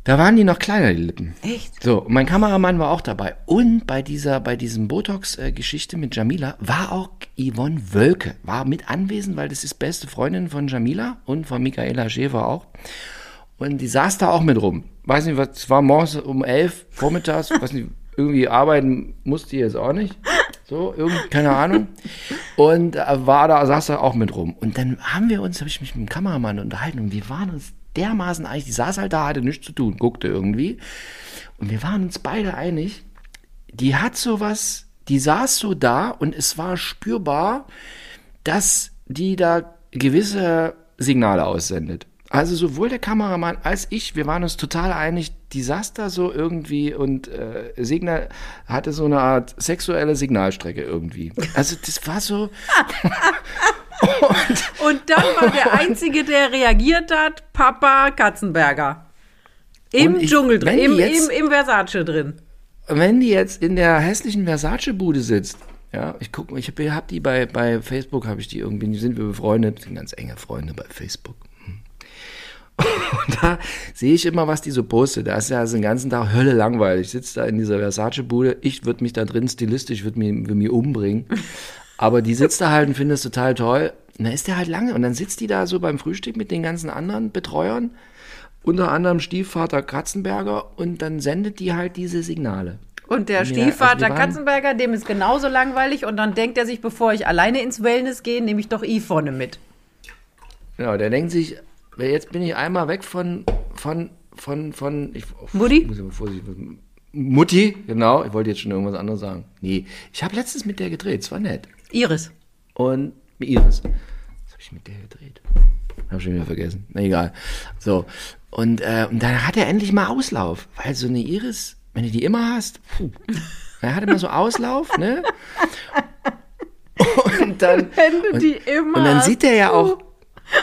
Da waren die noch kleiner, die Lippen. Echt? So, mein Kameramann war auch dabei. Und bei dieser, bei diesem Botox-Geschichte mit Jamila war auch Yvonne Wölke, war mit anwesend, weil das ist beste Freundin von Jamila und von Michaela Schäfer auch. Und die saß da auch mit rum. Weiß nicht, was, es war morgens um elf, vormittags, <laughs> weiß nicht, irgendwie arbeiten musste die jetzt auch nicht. So, irgendwie, keine Ahnung. Und äh, war da, saß da auch mit rum. Und dann haben wir uns, habe ich mich mit dem Kameramann unterhalten und wir waren uns dermaßen einig, die saß halt da, hatte nichts zu tun, guckte irgendwie. Und wir waren uns beide einig, die hat sowas, die saß so da und es war spürbar, dass die da gewisse Signale aussendet. Also sowohl der Kameramann als ich, wir waren uns total einig, die saß da so irgendwie und äh, Signal hatte so eine Art sexuelle Signalstrecke irgendwie. Also das war so, <laughs> Und dann war der <laughs> Einzige, der reagiert hat, Papa Katzenberger. Im Und ich- Dschungel drin, im, jetzt- im, im Versace drin. wenn die jetzt in der hässlichen Versace-Bude sitzt Ja, ich gucke, ich habe hab die bei, bei Facebook, habe ich die irgendwie, die sind wir befreundet, sind ganz enge Freunde bei Facebook. Und da sehe ich immer, was die so postet. Da ist ja also den ganzen Tag Hölle langweilig. Ich sitze da in dieser Versace-Bude. Ich würde mich da drin stilistisch, würde mich, würd mich umbringen. Aber die sitzt da halt und findet es total toll. Und dann ist der halt lange. Und dann sitzt die da so beim Frühstück mit den ganzen anderen Betreuern. Unter anderem Stiefvater Katzenberger. Und dann sendet die halt diese Signale. Und der Ja, also Stiefvater waren- Katzenberger, dem ist genauso langweilig und dann denkt er sich, bevor ich alleine ins Wellness gehe, nehme ich doch I vorne mit. Genau, der denkt sich, jetzt bin ich einmal weg von, von, von, von, ich, Mutti? Muss ich mal vorsichtig. Mutti, genau. Ich wollte jetzt schon irgendwas anderes sagen. Nee, ich habe letztens mit der gedreht, es war nett. Iris. Und Iris. Was habe ich mit der gedreht? Habe schon wieder vergessen. Na egal. So. Und, äh, und dann hat er endlich mal Auslauf. Weil so eine Iris, wenn du die immer hast, puh. Er hat immer so Auslauf, ne? <laughs> Und dann. Wenn du und, die immer Und dann hast, sieht er ja auch.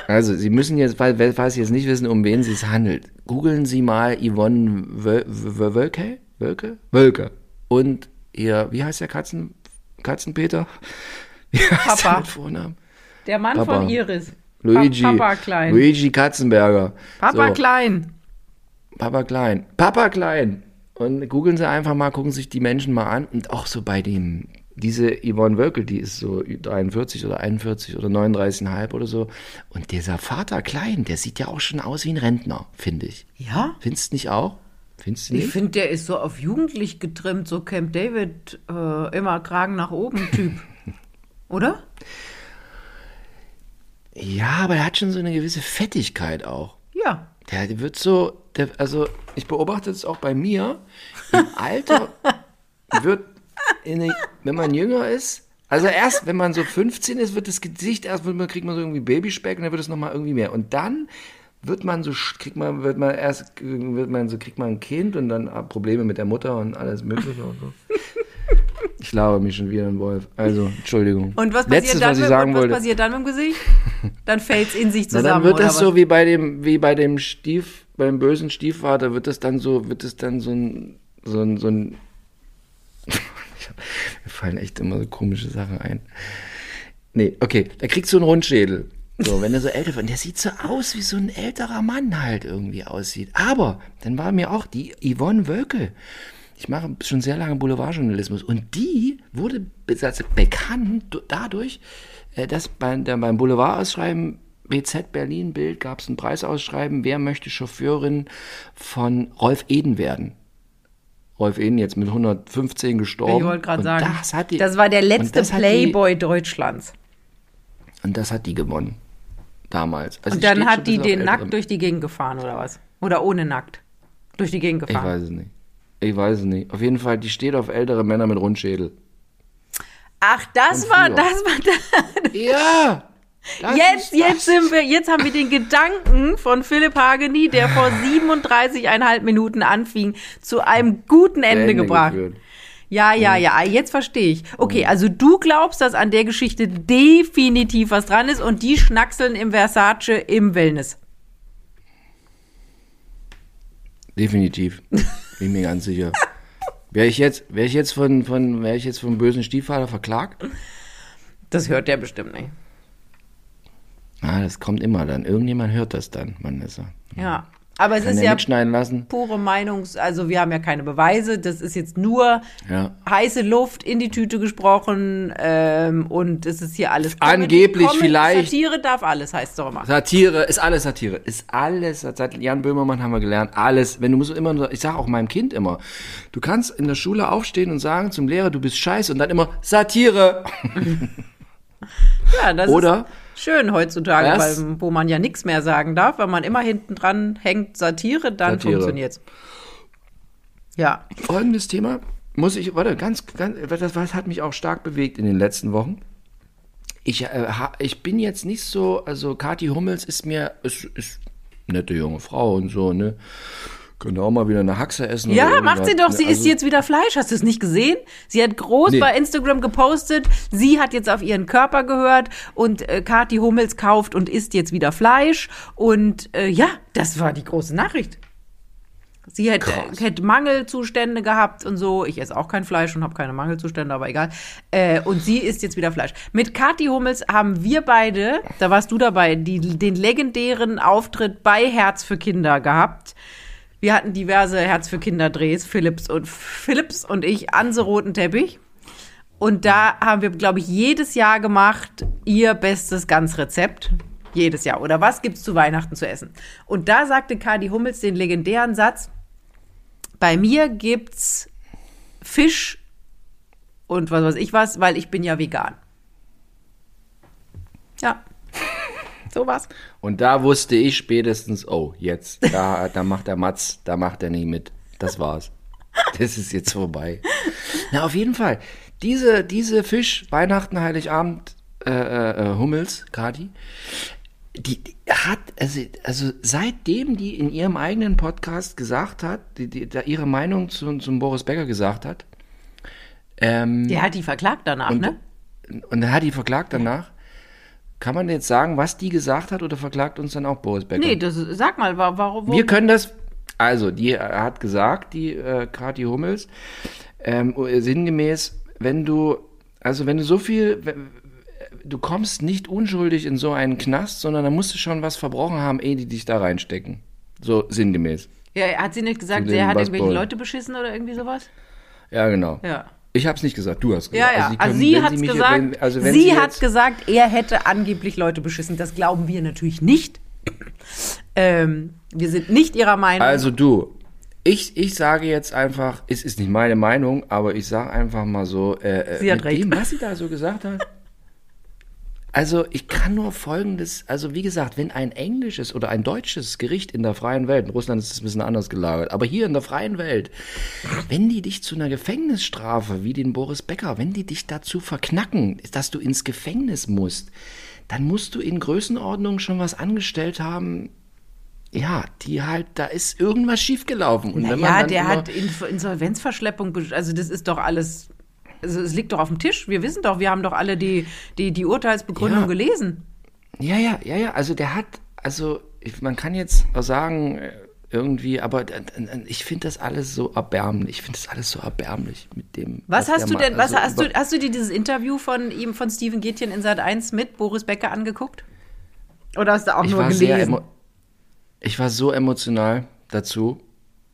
Also, Sie müssen jetzt, weil, weil falls Sie jetzt nicht wissen, um wen es sich handelt, googeln Sie mal Yvonne Wöl- Wöl- Wölke? Wölke? Wölke. Und ihr, wie heißt der Katzen, Katzenpeter? <laughs> Wie heißt Papa. der Vornamen? Der Mann Papa. von Iris. Luigi. Pa- Papa Klein. Luigi Katzenberger. Papa so, Klein. Papa Klein. Papa Klein. Und googeln Sie einfach mal, gucken sich die Menschen mal an. Und auch so bei dem, diese Yvonne Wölkel, die ist so 43 oder 41 oder 39,5 oder so. Und dieser Vater Klein, der sieht ja auch schon aus wie ein Rentner, finde ich. Ja? Findest du nicht auch? Findest du Ich nicht? finde, der ist so auf jugendlich getrimmt, so Camp David, äh, immer Kragen nach oben Typ. <laughs> Oder? Ja, aber er hat schon so eine gewisse Fettigkeit auch. Ja. Der wird so, der, also ich beobachte es auch bei mir. Im <laughs> Alter wird, eine, wenn man jünger ist, also erst, wenn man so 15 ist, wird das Gesicht erst, man, kriegt man so irgendwie Babyspeck und dann wird es nochmal irgendwie mehr. Und dann wird man so, kriegt man, wird man erst, wird man so, kriegt man ein Kind und dann hat Probleme mit der Mutter und alles Mögliche und so. Ich laber mich schon wieder ein Wolf. Also, Entschuldigung. Und was passiert, Letztes, dann, was ich sagen was wollte. passiert dann mit dem Gesicht? <laughs> Dann fällt es in sich Na, zusammen. dann wird das so wie bei dem, wie bei dem Stief, beim bösen Stiefvater, wird das dann so, wird es dann so ein, so ein, so ein, mir fallen echt immer so komische Sachen ein. Nee, okay, da kriegst du einen Rundschädel. So, wenn er so älter wird, und der sieht so aus, wie so ein älterer Mann halt irgendwie aussieht. Aber dann war mir auch die Yvonne Wölke. Ich mache schon sehr lange Boulevardjournalismus und die wurde be- bekannt du- dadurch, äh, dass beim Boulevardausschreiben BZ Berlin Bild gab es ein Preisausschreiben, wer möchte Chauffeurin von Rolf Eden werden. Rolf Eden jetzt mit 115 gestorben. Ich wollte gerade sagen, Das, die, das war der letzte Playboy Deutschlands. Die, und das hat die gewonnen. Damals. Also Und dann hat die den nackt durch die Gegend gefahren oder was? Oder ohne nackt? Durch die Gegend Ich gefahren. weiß es nicht. Ich weiß es nicht. Auf jeden Fall, die steht auf ältere Männer mit Rundschädel. Ach, das war, das war das. <laughs> Ja! Das Jetzt, jetzt sind wir, jetzt haben wir den Gedanken von Philipp Hageni, der vor <laughs> 37,5 Minuten anfing, zu einem guten Ende, Ende gebracht. geführt. Ja, ja, ja, jetzt verstehe ich. Okay, also du glaubst, dass an der Geschichte definitiv was dran ist und die schnackseln im Versace im Wellness. Definitiv. <laughs> Bin mir ganz sicher. Wäre ich jetzt, wäre ich jetzt von, von, wäre ich jetzt vom bösen Stiefvater verklagt? Das hört der bestimmt nicht. Ah, das kommt immer dann. Irgendjemand hört das dann, Vanessa. Ja. Aber es Kann ist ja mitschneiden lassen? pure Meinungs-, also wir haben ja keine Beweise, das ist jetzt nur Ja. heiße Luft in die Tüte gesprochen ähm, und es ist hier alles Angeblich vielleicht- Satire darf alles, heißt es doch immer. Satire, ist alles Satire. Ist alles, seit Jan Böhmermann haben wir gelernt, alles. Wenn du musst immer nur, ich sage auch meinem Kind immer, du kannst in der Schule aufstehen und sagen zum Lehrer, du bist scheiße und dann immer Satire. <laughs> Ja, das Oder? ist schön heutzutage, weil, wo man ja nichts mehr sagen darf, wenn man immer hinten dran hängt, Satire, dann Satire. funktioniert's. Ja. Folgendes Thema muss ich, warte, ganz, ganz, das, das hat mich auch stark bewegt in den letzten Wochen. Ich, äh, ich bin jetzt nicht so, also Kathi Hummels ist mir, ist, ist nette junge Frau und so, ne? Könnte auch mal wieder eine Haxe essen. oder Ja, macht sie doch. Sie Also- isst jetzt wieder Fleisch. Hast du es nicht gesehen? Sie hat groß Nee. bei Instagram gepostet. Sie hat jetzt auf ihren Körper gehört und äh, Kathi Hummels kauft und isst jetzt wieder Fleisch. Und äh, ja, das war die große Nachricht. Sie hätte, hätte Mangelzustände gehabt und so. Ich esse auch kein Fleisch und habe keine Mangelzustände, aber egal. Äh, und sie isst jetzt wieder Fleisch. Mit Kathi Hummels haben wir beide, da warst du dabei, die, den legendären Auftritt bei Herz für Kinder gehabt. Wir hatten diverse Herz für Kinder Drehs, Philips und Philips und ich an so roten Teppich. Und da haben wir, glaube ich, jedes Jahr gemacht, ihr bestes Ganzrezept. Jedes Jahr. Oder was gibt's zu Weihnachten zu essen? Und da sagte Kadi Hummels den legendären Satz, bei mir gibt's Fisch und was weiß ich was, weil ich bin ja vegan. Ja. So was. Und da wusste ich spätestens, oh, jetzt, da, da macht der Matz, da macht er nicht mit. Das war's. Das ist jetzt vorbei. Na, auf jeden Fall. Diese, diese Fisch, Weihnachten, Heiligabend, äh, äh, Hummels, Kadi, die, die hat, also, also seitdem die in ihrem eigenen Podcast gesagt hat, die, die, da ihre Meinung zu, zum Boris Becker gesagt hat, ähm, Der hat die verklagt danach, und, ne? und er hat die verklagt danach. Kann man jetzt sagen, was die gesagt hat oder verklagt uns dann auch Boris Becker? Nee, das, sag mal, wa- warum? Wir können das, also die hat gesagt, die äh, Kathi Hummels, ähm, sinngemäß, wenn du, also wenn du so viel, du kommst nicht unschuldig in so einen Knast, sondern da musst du schon was verbrochen haben, ehe die dich da reinstecken. So sinngemäß. ja, hat sie nicht gesagt, dem hat irgendwelche. Leute beschissen oder irgendwie sowas? Ja, genau. Ja. Ich habe es nicht gesagt, du hast Ja, gesagt. ja. die Also können- sie wenn hat gesagt, wenn- also wenn sie, hat jetzt- gesagt, er hätte angeblich Leute beschissen. Das glauben wir natürlich nicht. Ähm, wir sind nicht ihrer Meinung. Also du, ich, ich sage jetzt einfach, es ist nicht meine Meinung, aber ich sage einfach mal so, äh, äh, Sie hat recht. dem, was sie da so gesagt hat. <laughs> Also ich kann nur Folgendes, also wie gesagt, wenn ein englisches oder ein deutsches Gericht in der freien Welt, in Russland ist es ein bisschen anders gelagert, aber hier in der freien Welt, wenn die dich zu einer Gefängnisstrafe, wie den Boris Becker, wenn die dich dazu verknacken, dass du ins Gefängnis musst, dann musst du in Größenordnung schon was angestellt haben, ja, die halt, da ist irgendwas schiefgelaufen. Und wenn man ja, der hat Insolvenzverschleppung, also das ist doch alles, also es liegt doch auf dem Tisch. Wir wissen doch, wir haben doch alle die, die, die Urteilsbegründung Ja. gelesen. Ja, ja, ja, ja, also der hat, also man kann jetzt auch sagen, äh, irgendwie, aber äh, äh, ich finde das alles so erbärmlich. Ich finde das alles so erbärmlich mit dem. Was hast der du denn, was also hast du, hast du dir dieses Interview von ihm, von Steven Gätjen in Sat 1 mit Boris Becker angeguckt? Oder hast du auch ich nur gelesen? ich war so emotional dazu.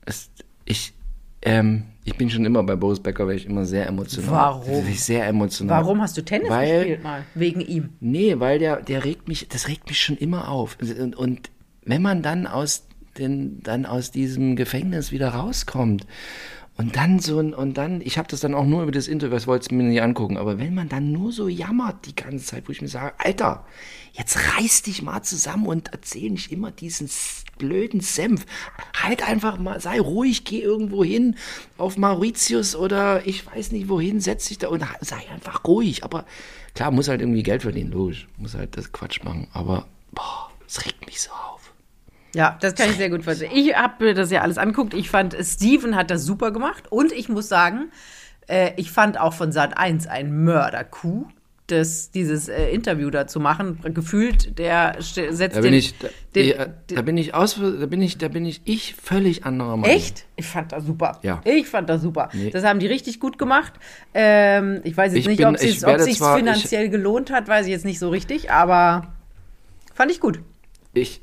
Es, ich, ähm, ich bin schon immer bei Boris Becker, weil ich immer sehr emotional. Warum? Ich sehr emotional. Warum hast du Tennis Weil- gespielt mal? Wegen ihm. Nee, weil der, der regt mich, das regt mich schon immer auf. Und, und wenn man dann aus, den, dann aus diesem Gefängnis wieder rauskommt und dann so ein, und dann, ich habe das dann auch nur über das Interview, das wollte ich mir nicht angucken, aber wenn man dann nur so jammert die ganze Zeit, wo ich mir sage, Alter, jetzt reiß dich mal zusammen und erzähl nicht immer diesen blöden Senf. Halt einfach mal, sei ruhig, geh irgendwo hin auf Mauritius oder ich weiß nicht wohin, setz dich da und sei einfach ruhig. Aber klar, muss halt irgendwie Geld verdienen, logisch. Muss halt das Quatsch machen. Aber, boah, es regt mich so auf. Ja, das kann ich sehr gut verstehen. Ich habe mir das ja alles anguckt. Ich fand, Steven hat das super gemacht. Und ich muss sagen, äh, ich fand auch von Sat 1 ein Mörder-Coup, das, dieses äh, Interview da zu machen. Gefühlt, der setzt Da den, bin ich, da, den, ja, da bin ich aus, da bin ich, da bin ich, ich völlig anderer Meinung. Echt? Ich fand das super. Ja. Ich fand das super. Nee. Das haben die richtig gut gemacht. Ähm, ich weiß jetzt Ich nicht, bin- ob ich es sich's zwar- ich- finanziell gelohnt hat, weiß ich jetzt nicht so richtig, aber fand ich gut. Ich,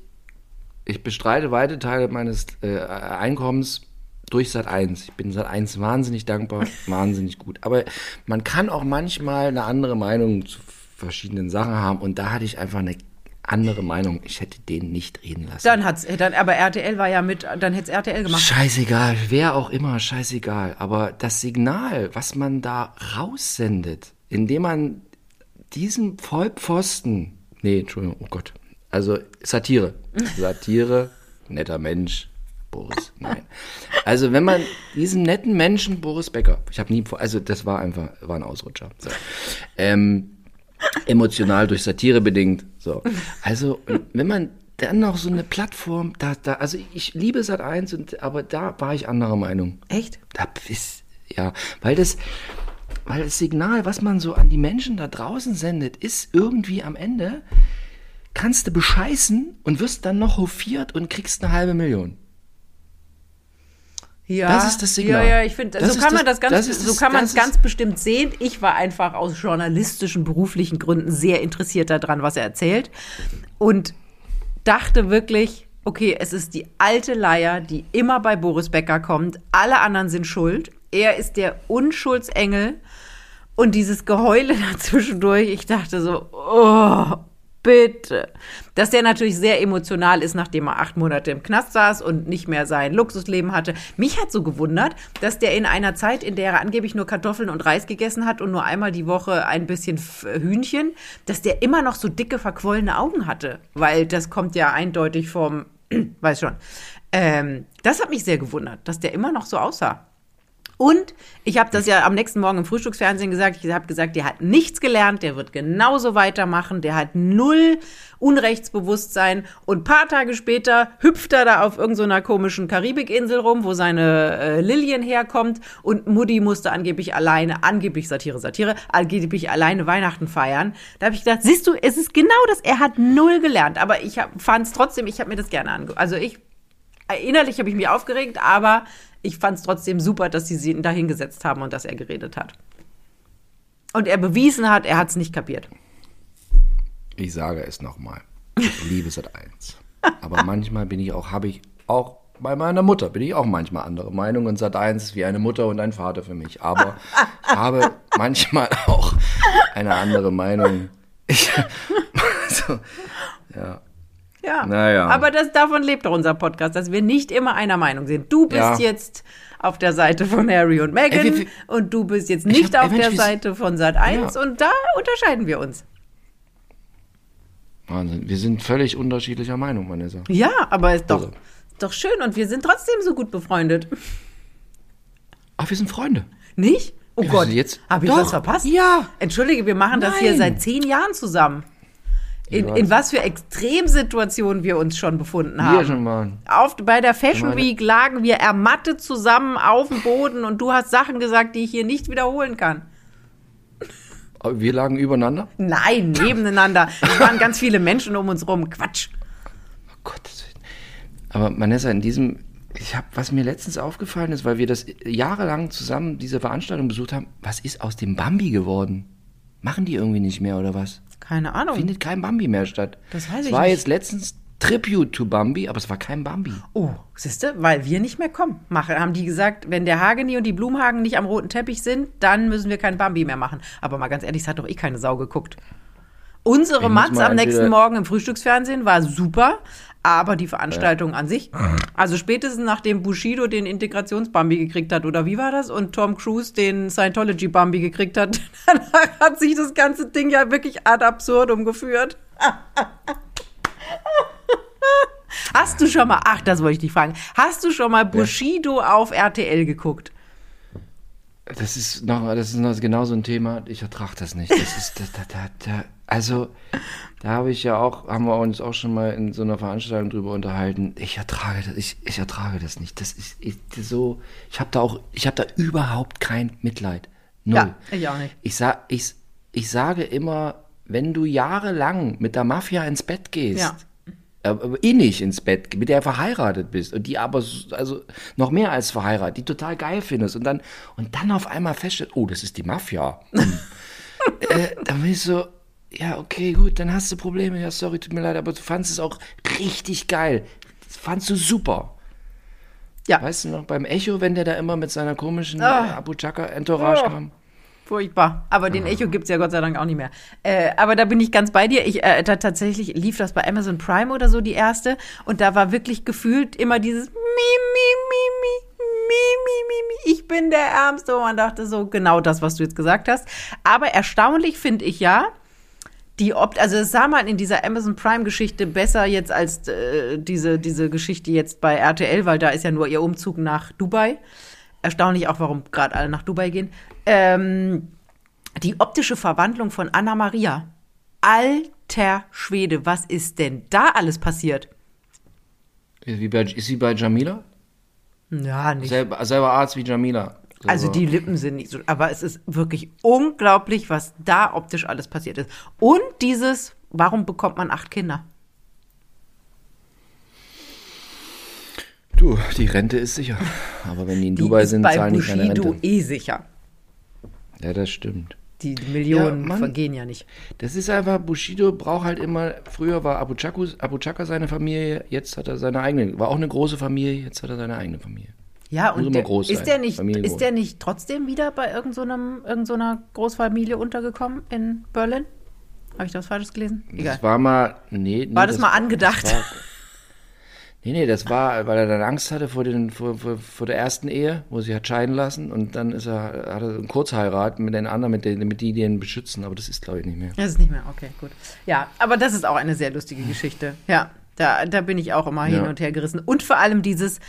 ich bestreite weite Teile meines äh, Einkommens durch Sat 1. Ich bin Sat 1 wahnsinnig dankbar, <laughs> wahnsinnig gut. Aber man kann auch manchmal eine andere Meinung zu verschiedenen Sachen haben und da hatte ich einfach eine andere Meinung. Ich hätte den nicht reden lassen. Dann hat's, dann, aber RTL war ja mit, dann hätte es RTL gemacht. Scheißegal, wer auch immer, scheißegal. Aber das Signal, was man da raussendet, indem man diesen Vollpfosten, nee, Entschuldigung, oh Gott, also Satire, Satire, netter Mensch, Boris, nein. Also wenn man diesen netten Menschen, Boris Becker, ich habe nie, vor- also das war einfach, war ein Ausrutscher. So. Ähm, emotional durch Satire bedingt. So. Also, wenn man dann noch so eine Plattform, da, da, also ich liebe Sat 1, und, aber da war ich anderer Meinung. Echt? Da ist, ja, weil das, weil das Signal, was man so an die Menschen da draußen sendet, ist irgendwie am Ende, kannst du bescheißen und wirst dann noch hofiert und kriegst eine halbe Million. Ja, Das ist das Signal. Ja, ja, ich finde, so kann man das- das ganz, das so kann man es ganz bestimmt sehen. Ich war einfach aus journalistischen, beruflichen Gründen sehr interessiert daran, was er erzählt und dachte wirklich, okay, es ist die alte Leier, die immer bei Boris Becker kommt. Alle anderen sind schuld. Er ist der Unschuldsengel und dieses Geheule <laughs> dazwischendurch. Ich dachte so, oh, bitte. Dass der natürlich sehr emotional ist, nachdem er acht Monate im Knast saß und nicht mehr sein Luxusleben hatte. Mich hat so gewundert, dass der in einer Zeit, in der er angeblich nur Kartoffeln und Reis gegessen hat und nur einmal die Woche ein bisschen Hühnchen, dass der immer noch so dicke, verquollene Augen hatte. Weil das kommt ja eindeutig vom, <clears throat> weiß schon. Ähm, das hat mich sehr gewundert, dass der immer noch so aussah. Und ich habe das ja am nächsten Morgen im Frühstücksfernsehen gesagt. Ich habe gesagt, der hat nichts gelernt, der wird genauso weitermachen, der hat null Unrechtsbewusstsein. Und paar Tage später hüpft er da auf irgendeiner komischen Karibikinsel rum, wo seine äh, Lilien herkommt. Und Mutti musste angeblich alleine, angeblich Satire, Satire, angeblich alleine Weihnachten feiern. Da habe ich gedacht, siehst du, es ist genau das, er hat null gelernt. Aber ich fand es trotzdem, ich habe mir das gerne angeguckt. Also ich innerlich habe ich mich aufgeregt, aber ich fand es trotzdem super, dass sie ihn da hingesetzt haben und dass er geredet hat. Und er bewiesen hat, er hat es nicht kapiert. Ich sage es nochmal. Liebe Sat 1. Aber manchmal bin ich auch, habe ich auch bei meiner Mutter bin ich auch manchmal andere Meinung und Sat 1 ist wie eine Mutter und ein Vater für mich. Aber ich habe manchmal auch eine andere Meinung. Ich, <laughs> also, ja. Ja. Naja. Aber das, davon lebt doch unser Podcast, dass wir nicht immer einer Meinung sind. Du bist Ja. jetzt auf der Seite von Harry und Meghan Ey, wie- wie- und du bist jetzt nicht hab- ey, auf Mensch, der Seite von Sat 1 Ja. und da unterscheiden wir uns. Wahnsinn. Wir sind völlig unterschiedlicher Meinung, Vanessa. Ja, aber ist doch, Also. ist doch schön und wir sind trotzdem so gut befreundet. Ach, wir sind Freunde. Nicht? Oh Ja, Gott, also jetzt- habe ich Doch, was verpasst? ja. Entschuldige, wir machen das hier Nein. seit zehn Jahren zusammen. In, in was für Extremsituationen wir uns schon befunden Wir haben. schon mal. Auf, bei der Fashion Week lagen wir ermattet zusammen auf dem Boden und du hast Sachen gesagt, die ich hier nicht wiederholen kann. Aber Wir lagen übereinander. Nein, nebeneinander. Es waren ganz viele Menschen um uns rum. Quatsch. Oh Willen. Aber Vanessa, in diesem, ich habe, was mir letztens aufgefallen ist, weil wir das jahrelang zusammen diese Veranstaltung besucht haben, was ist aus dem Bambi geworden? Machen die irgendwie nicht mehr oder was? Keine Ahnung. Findet kein Bambi mehr statt. Das weiß es ich war nicht. jetzt letztens Tribute to Bambi, aber es war kein Bambi. Oh, siehste, weil wir nicht mehr kommen. Machen, haben die gesagt, wenn der Hageni und die Blumhagen nicht am roten Teppich sind, dann müssen wir kein Bambi mehr machen. Aber mal ganz ehrlich, es hat doch eh keine Sau geguckt. Unsere Ich Matz am nächsten Morgen im Frühstücksfernsehen war super, aber die Veranstaltung an sich, also spätestens nachdem Bushido den Integrationsbambi gekriegt hat, oder wie war das? Und Tom Cruise den Scientology-Bambi gekriegt hat, <laughs> danach hat sich das ganze Ding ja wirklich ad absurdum geführt. <laughs> Hast du schon mal, ach, das wollte ich dich fragen, hast du schon mal Bushido auf RTL geguckt? Das ist noch, das ist noch genau so ein Thema. Ich ertrage das nicht. Das ist, da, da, da, also, da habe ich ja auch, haben wir uns auch schon mal in so einer Veranstaltung drüber unterhalten. Ich ertrage das, ich, ich ertrage das nicht. Das ist, ich, so, ich habe da auch, ich habe da überhaupt kein Mitleid. Null. Ja, ich auch nicht. Ich sag, ich, ich sage immer, wenn du jahrelang mit der Mafia ins Bett gehst, Ja. aber innig ins Bett, mit der verheiratet bist und die aber also noch mehr als verheiratet, die total geil findest und dann und dann auf einmal feststellt, oh, das ist die Mafia. <laughs> Äh, dann bin ich so, ja, okay, gut, dann hast du Probleme, ja, sorry, tut mir leid, aber du fandest es auch richtig geil. Das fandst du super. Ja. Weißt du noch, beim Echo, wenn der da immer mit seiner komischen äh, Abu Chaka Entourage Oh. kam? Furchtbar. Aber den Echo gibt's ja Gott sei Dank auch nicht mehr. Äh, aber da bin ich ganz bei dir. Ich, äh, da tatsächlich lief das bei Amazon Prime oder so, die erste. Und da war wirklich gefühlt immer dieses Mi, Mi, Mi, Mi, Mi, Mi, Mi, Mi. Ich bin der Ärmste. Und man dachte so, genau das, was du jetzt gesagt hast. Aber erstaunlich finde ich ja, die Opt also das sah man in dieser Amazon Prime Geschichte besser jetzt als äh, diese diese Geschichte jetzt bei RTL, weil da ist ja nur ihr Umzug nach Dubai. Erstaunlich auch, warum gerade alle nach Dubai gehen. Ähm, die optische Verwandlung von Anna Maria. Alter Schwede, was ist denn da alles passiert? Ist, wie bei, ist sie bei Jamila? Ja, nicht. Selber, selber Arzt wie Jamila. So, Also die Lippen sind nicht so, aber es ist wirklich unglaublich, was da optisch alles passiert ist. Und dieses, warum bekommt man acht Kinder? Du, die Rente ist sicher. Aber wenn die in Die Dubai sind, zahlen die keine Bushido Rente. eh sicher. Ja, das stimmt. Die Millionen Ja, Mann. vergehen ja nicht. Das ist einfach, Bushido braucht halt immer, früher war Abu Chaka seine Familie, jetzt hat er seine eigene, war auch eine große Familie, jetzt hat er seine eigene Familie. Ja, und der, ist, sein. der nicht, Familie ist der nicht trotzdem wieder bei irgendeiner irgend so einer Großfamilie untergekommen in Berlin? Habe ich das Falsches gelesen? Egal. Das war mal, nee, nee War das mal angedacht? Das war, nee, nee, das war, weil er dann Angst hatte vor, den, vor, vor, vor der ersten Ehe, wo sie hat scheiden lassen und dann ist er, hat er einen Kurzheirat mit den anderen, mit, den, mit die, die ihn beschützen, aber das ist glaube ich nicht mehr. Das ist nicht mehr, okay, gut. Ja, aber das ist auch eine sehr lustige Geschichte. Ja, da, da bin ich auch immer hin Ja. und her gerissen. Und vor allem dieses,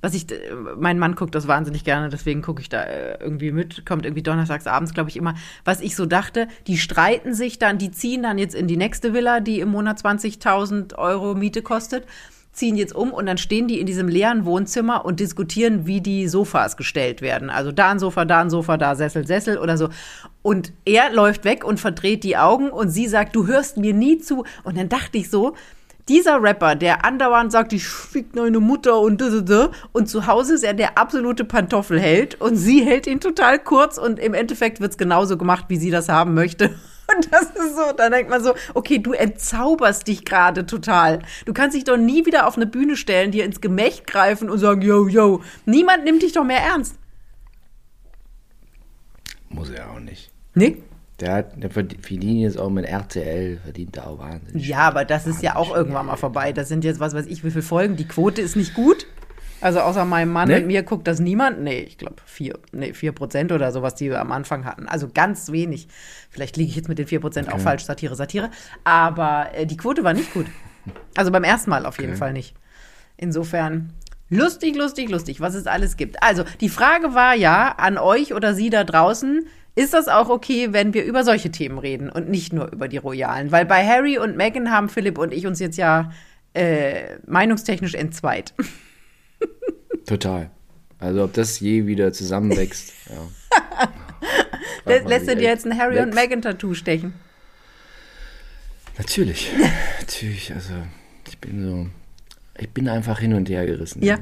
was ich, äh, mein Mann guckt das wahnsinnig gerne, deswegen gucke ich da äh, irgendwie mit, kommt irgendwie donnerstags abends, glaube ich, immer, was ich so dachte, die streiten sich dann, die ziehen dann jetzt in die nächste Villa, die im Monat 20.000 Euro Miete kostet, ziehen jetzt um und dann stehen die in diesem leeren Wohnzimmer und diskutieren, wie die Sofas gestellt werden. Also da ein Sofa, da ein Sofa, da Sessel, Sessel oder so. Und er läuft weg und verdreht die Augen und sie sagt, du hörst mir nie zu. Und dann dachte ich so, dieser Rapper, der andauernd sagt, ich fick deine Mutter und das, das, und zu Hause ist er der absolute Pantoffelheld und sie hält ihn total kurz und im Endeffekt wird's genauso gemacht, wie sie das haben möchte. <laughs> Und das ist so, dann denkt man so, okay, du entzauberst dich gerade total. Du kannst dich doch nie wieder auf eine Bühne stellen, dir ins Gemächt greifen und sagen, yo, yo. Niemand nimmt dich doch mehr ernst. Muss er auch nicht. Nee? Der, hat, der verdient jetzt auch mit RTL, verdient er auch wahnsinnig. Ja, aber das ist ja auch irgendwann mal vorbei. Das sind jetzt, was weiß ich, wie viele Folgen. Die Quote ist nicht gut. Also außer meinem Mann Nee? und mir guckt das niemand. Nee, ich glaube vier, nee, vier Prozent oder so, was die am Anfang hatten. Also ganz wenig. Vielleicht liege ich jetzt mit den vier Prozent auch falsch, Satire, Satire. Aber äh, die Quote war nicht gut. Also beim ersten Mal auf jeden Okay. Fall nicht. Insofern lustig, lustig, lustig, was es alles gibt. Also die Frage war ja an euch oder Sie da draußen, ist das auch okay, wenn wir über solche Themen reden und nicht nur über die Royalen? Weil bei Harry und Meghan haben Philipp und ich uns jetzt ja äh, meinungstechnisch entzweit. <laughs> Total. Also ob das je wieder zusammenwächst. <laughs> ja. Lä mal, lässt wie du dir jetzt ein Harry und wächst. Meghan Tattoo stechen? Natürlich. Natürlich, also ich bin so, ich bin einfach hin und her gerissen. Ja.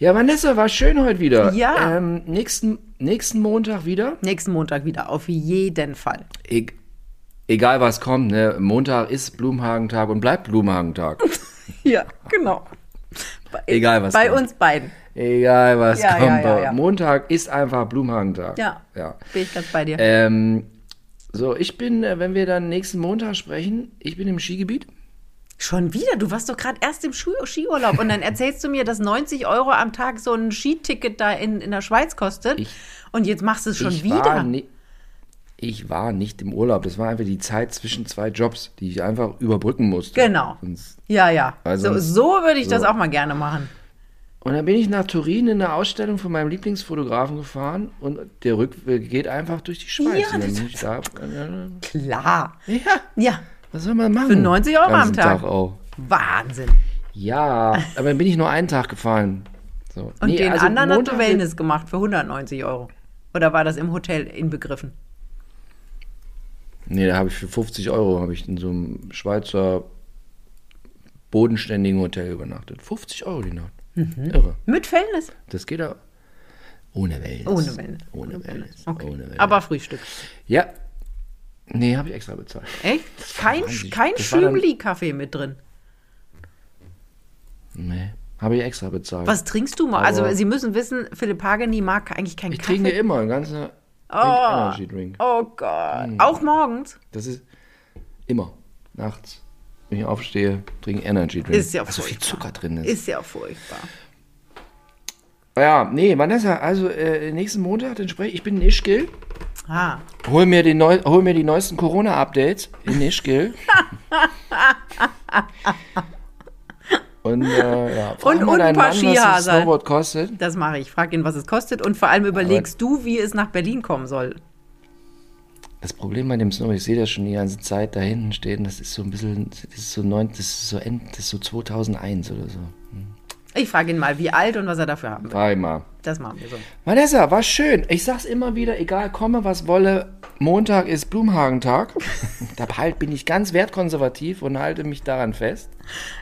Ja, Vanessa, war schön heute wieder. Ja. Ähm, nächsten, nächsten Montag wieder. Nächsten Montag wieder, auf jeden Fall. E egal was kommt, ne? Montag ist Blumenhagentag und bleibt Blumenhagentag. <laughs> Ja, genau. Bei, Egal, was Bei kommt. uns beiden. egal was Ja, kommt. ja, ja, ja. Montag ist einfach Blumenhagentag. Ja, ja. bin ich ganz bei dir. Ähm, so, ich bin, äh, wenn wir dann nächsten Montag sprechen, ich bin im Skigebiet. Schon wieder? Du warst doch gerade erst im Skiurlaub und dann erzählst du mir, dass 90 Euro am Tag so ein Skiticket da in, in der Schweiz kostet. Ich- und jetzt machst du es schon wieder. Ni- ich war nicht im Urlaub. Das war einfach die Zeit zwischen zwei Jobs, die ich einfach überbrücken musste. Genau. Sonst- Ja, ja. Also- so, so würde ich das so. auch mal gerne machen. Und dann bin ich nach Turin in eine Ausstellung von meinem Lieblingsfotografen gefahren und der Rückweg geht einfach durch die Schweiz. Ja, das- da, äh, Klar. ja, Ja, was soll man machen? Für 90 Euro am Ganzen Tag. auch. Wahnsinn. Ja, aber dann bin ich nur einen Tag gefahren. So. Und Nee, den also anderen hast Montag du wird- Wellness gemacht für 190 Euro. Oder war das im Hotel inbegriffen? Nee, da habe ich für 50 Euro habe ich in so einem Schweizer bodenständigen Hotel übernachtet. 50 Euro die Nacht. Mhm. Irre. Mit Wellness? Das geht auch. Ohne Wellness. Ohne Wellness. Ohne Wellness. Okay. Ohne Wellness. Aber Frühstück. Ja. Nee, habe ich extra bezahlt. Echt? Kein, kein Schümli-Kaffee mit drin. Nee, habe ich extra bezahlt. Was trinkst du mal? Aber- Also, Sie müssen wissen, Philipp Hageni mag eigentlich keinen Ich Kaffee. trinke immer einen ganzen Oh. Energy Drink. Oh Gott. Hm. Auch morgens? Das ist immer nachts, wenn ich aufstehe, trinke Energy Drink. Ist ja Weil so viel furchtbar. Zucker drin ist. Ist ja furchtbar. Ja, nee, Vanessa, also äh, nächsten Montag, dann spreche ich, ich bin in Ischgl. Ah. Hol mir, die neu, hol mir die neuesten Corona-Updates in Ischgl. <laughs> Und, äh, ja, Und- und ein paar Mann, was das kostet. Das mache ich. Frag ihn, was es kostet. Und vor allem überlegst du, wie es nach Berlin kommen soll. Das Problem bei dem Snow, ich sehe das schon die ganze Zeit da hinten stehen, das ist so ein bisschen, das ist so, neun, das ist so, end, das ist so 2001 oder so. Ich frage ihn mal, wie alt und was er dafür haben will. Frag ich mal. Das machen wir so. Vanessa, war schön. Ich sag's immer wieder, egal komme, was wolle, Montag ist Blumhagentag. <laughs> da halt bin ich ganz wertkonservativ und halte mich daran fest.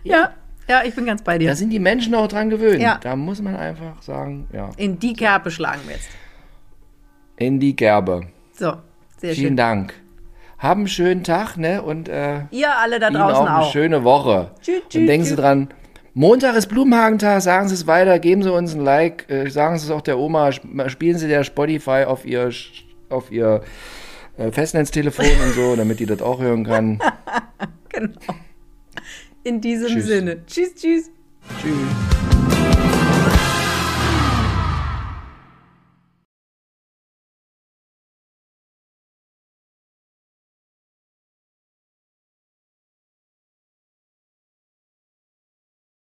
Ja. Ja, ich bin ganz bei dir. Da sind die Menschen auch dran gewöhnt. Ja. Da muss man einfach sagen, ja, In die Kerbe schlagen wir jetzt. in die Gerbe. So, sehr Vielen schön. Dank. Haben einen schönen Tag, ne? Und äh, Ihr alle da Ihnen draußen auch eine auch. schöne Woche. Tschüss, Und tschüss, denken Sie dran, Montag ist Blumenhagentag, sagen Sie es weiter, geben Sie uns ein Like, äh, sagen Sie es auch der Oma, sp- spielen Sie der Spotify auf ihr, auf ihr äh, Festnetztelefon und so, damit die das auch hören kann. <laughs> Genau. In diesem Tschüss. Sinne. Tschüss, tschüss. Tschüss.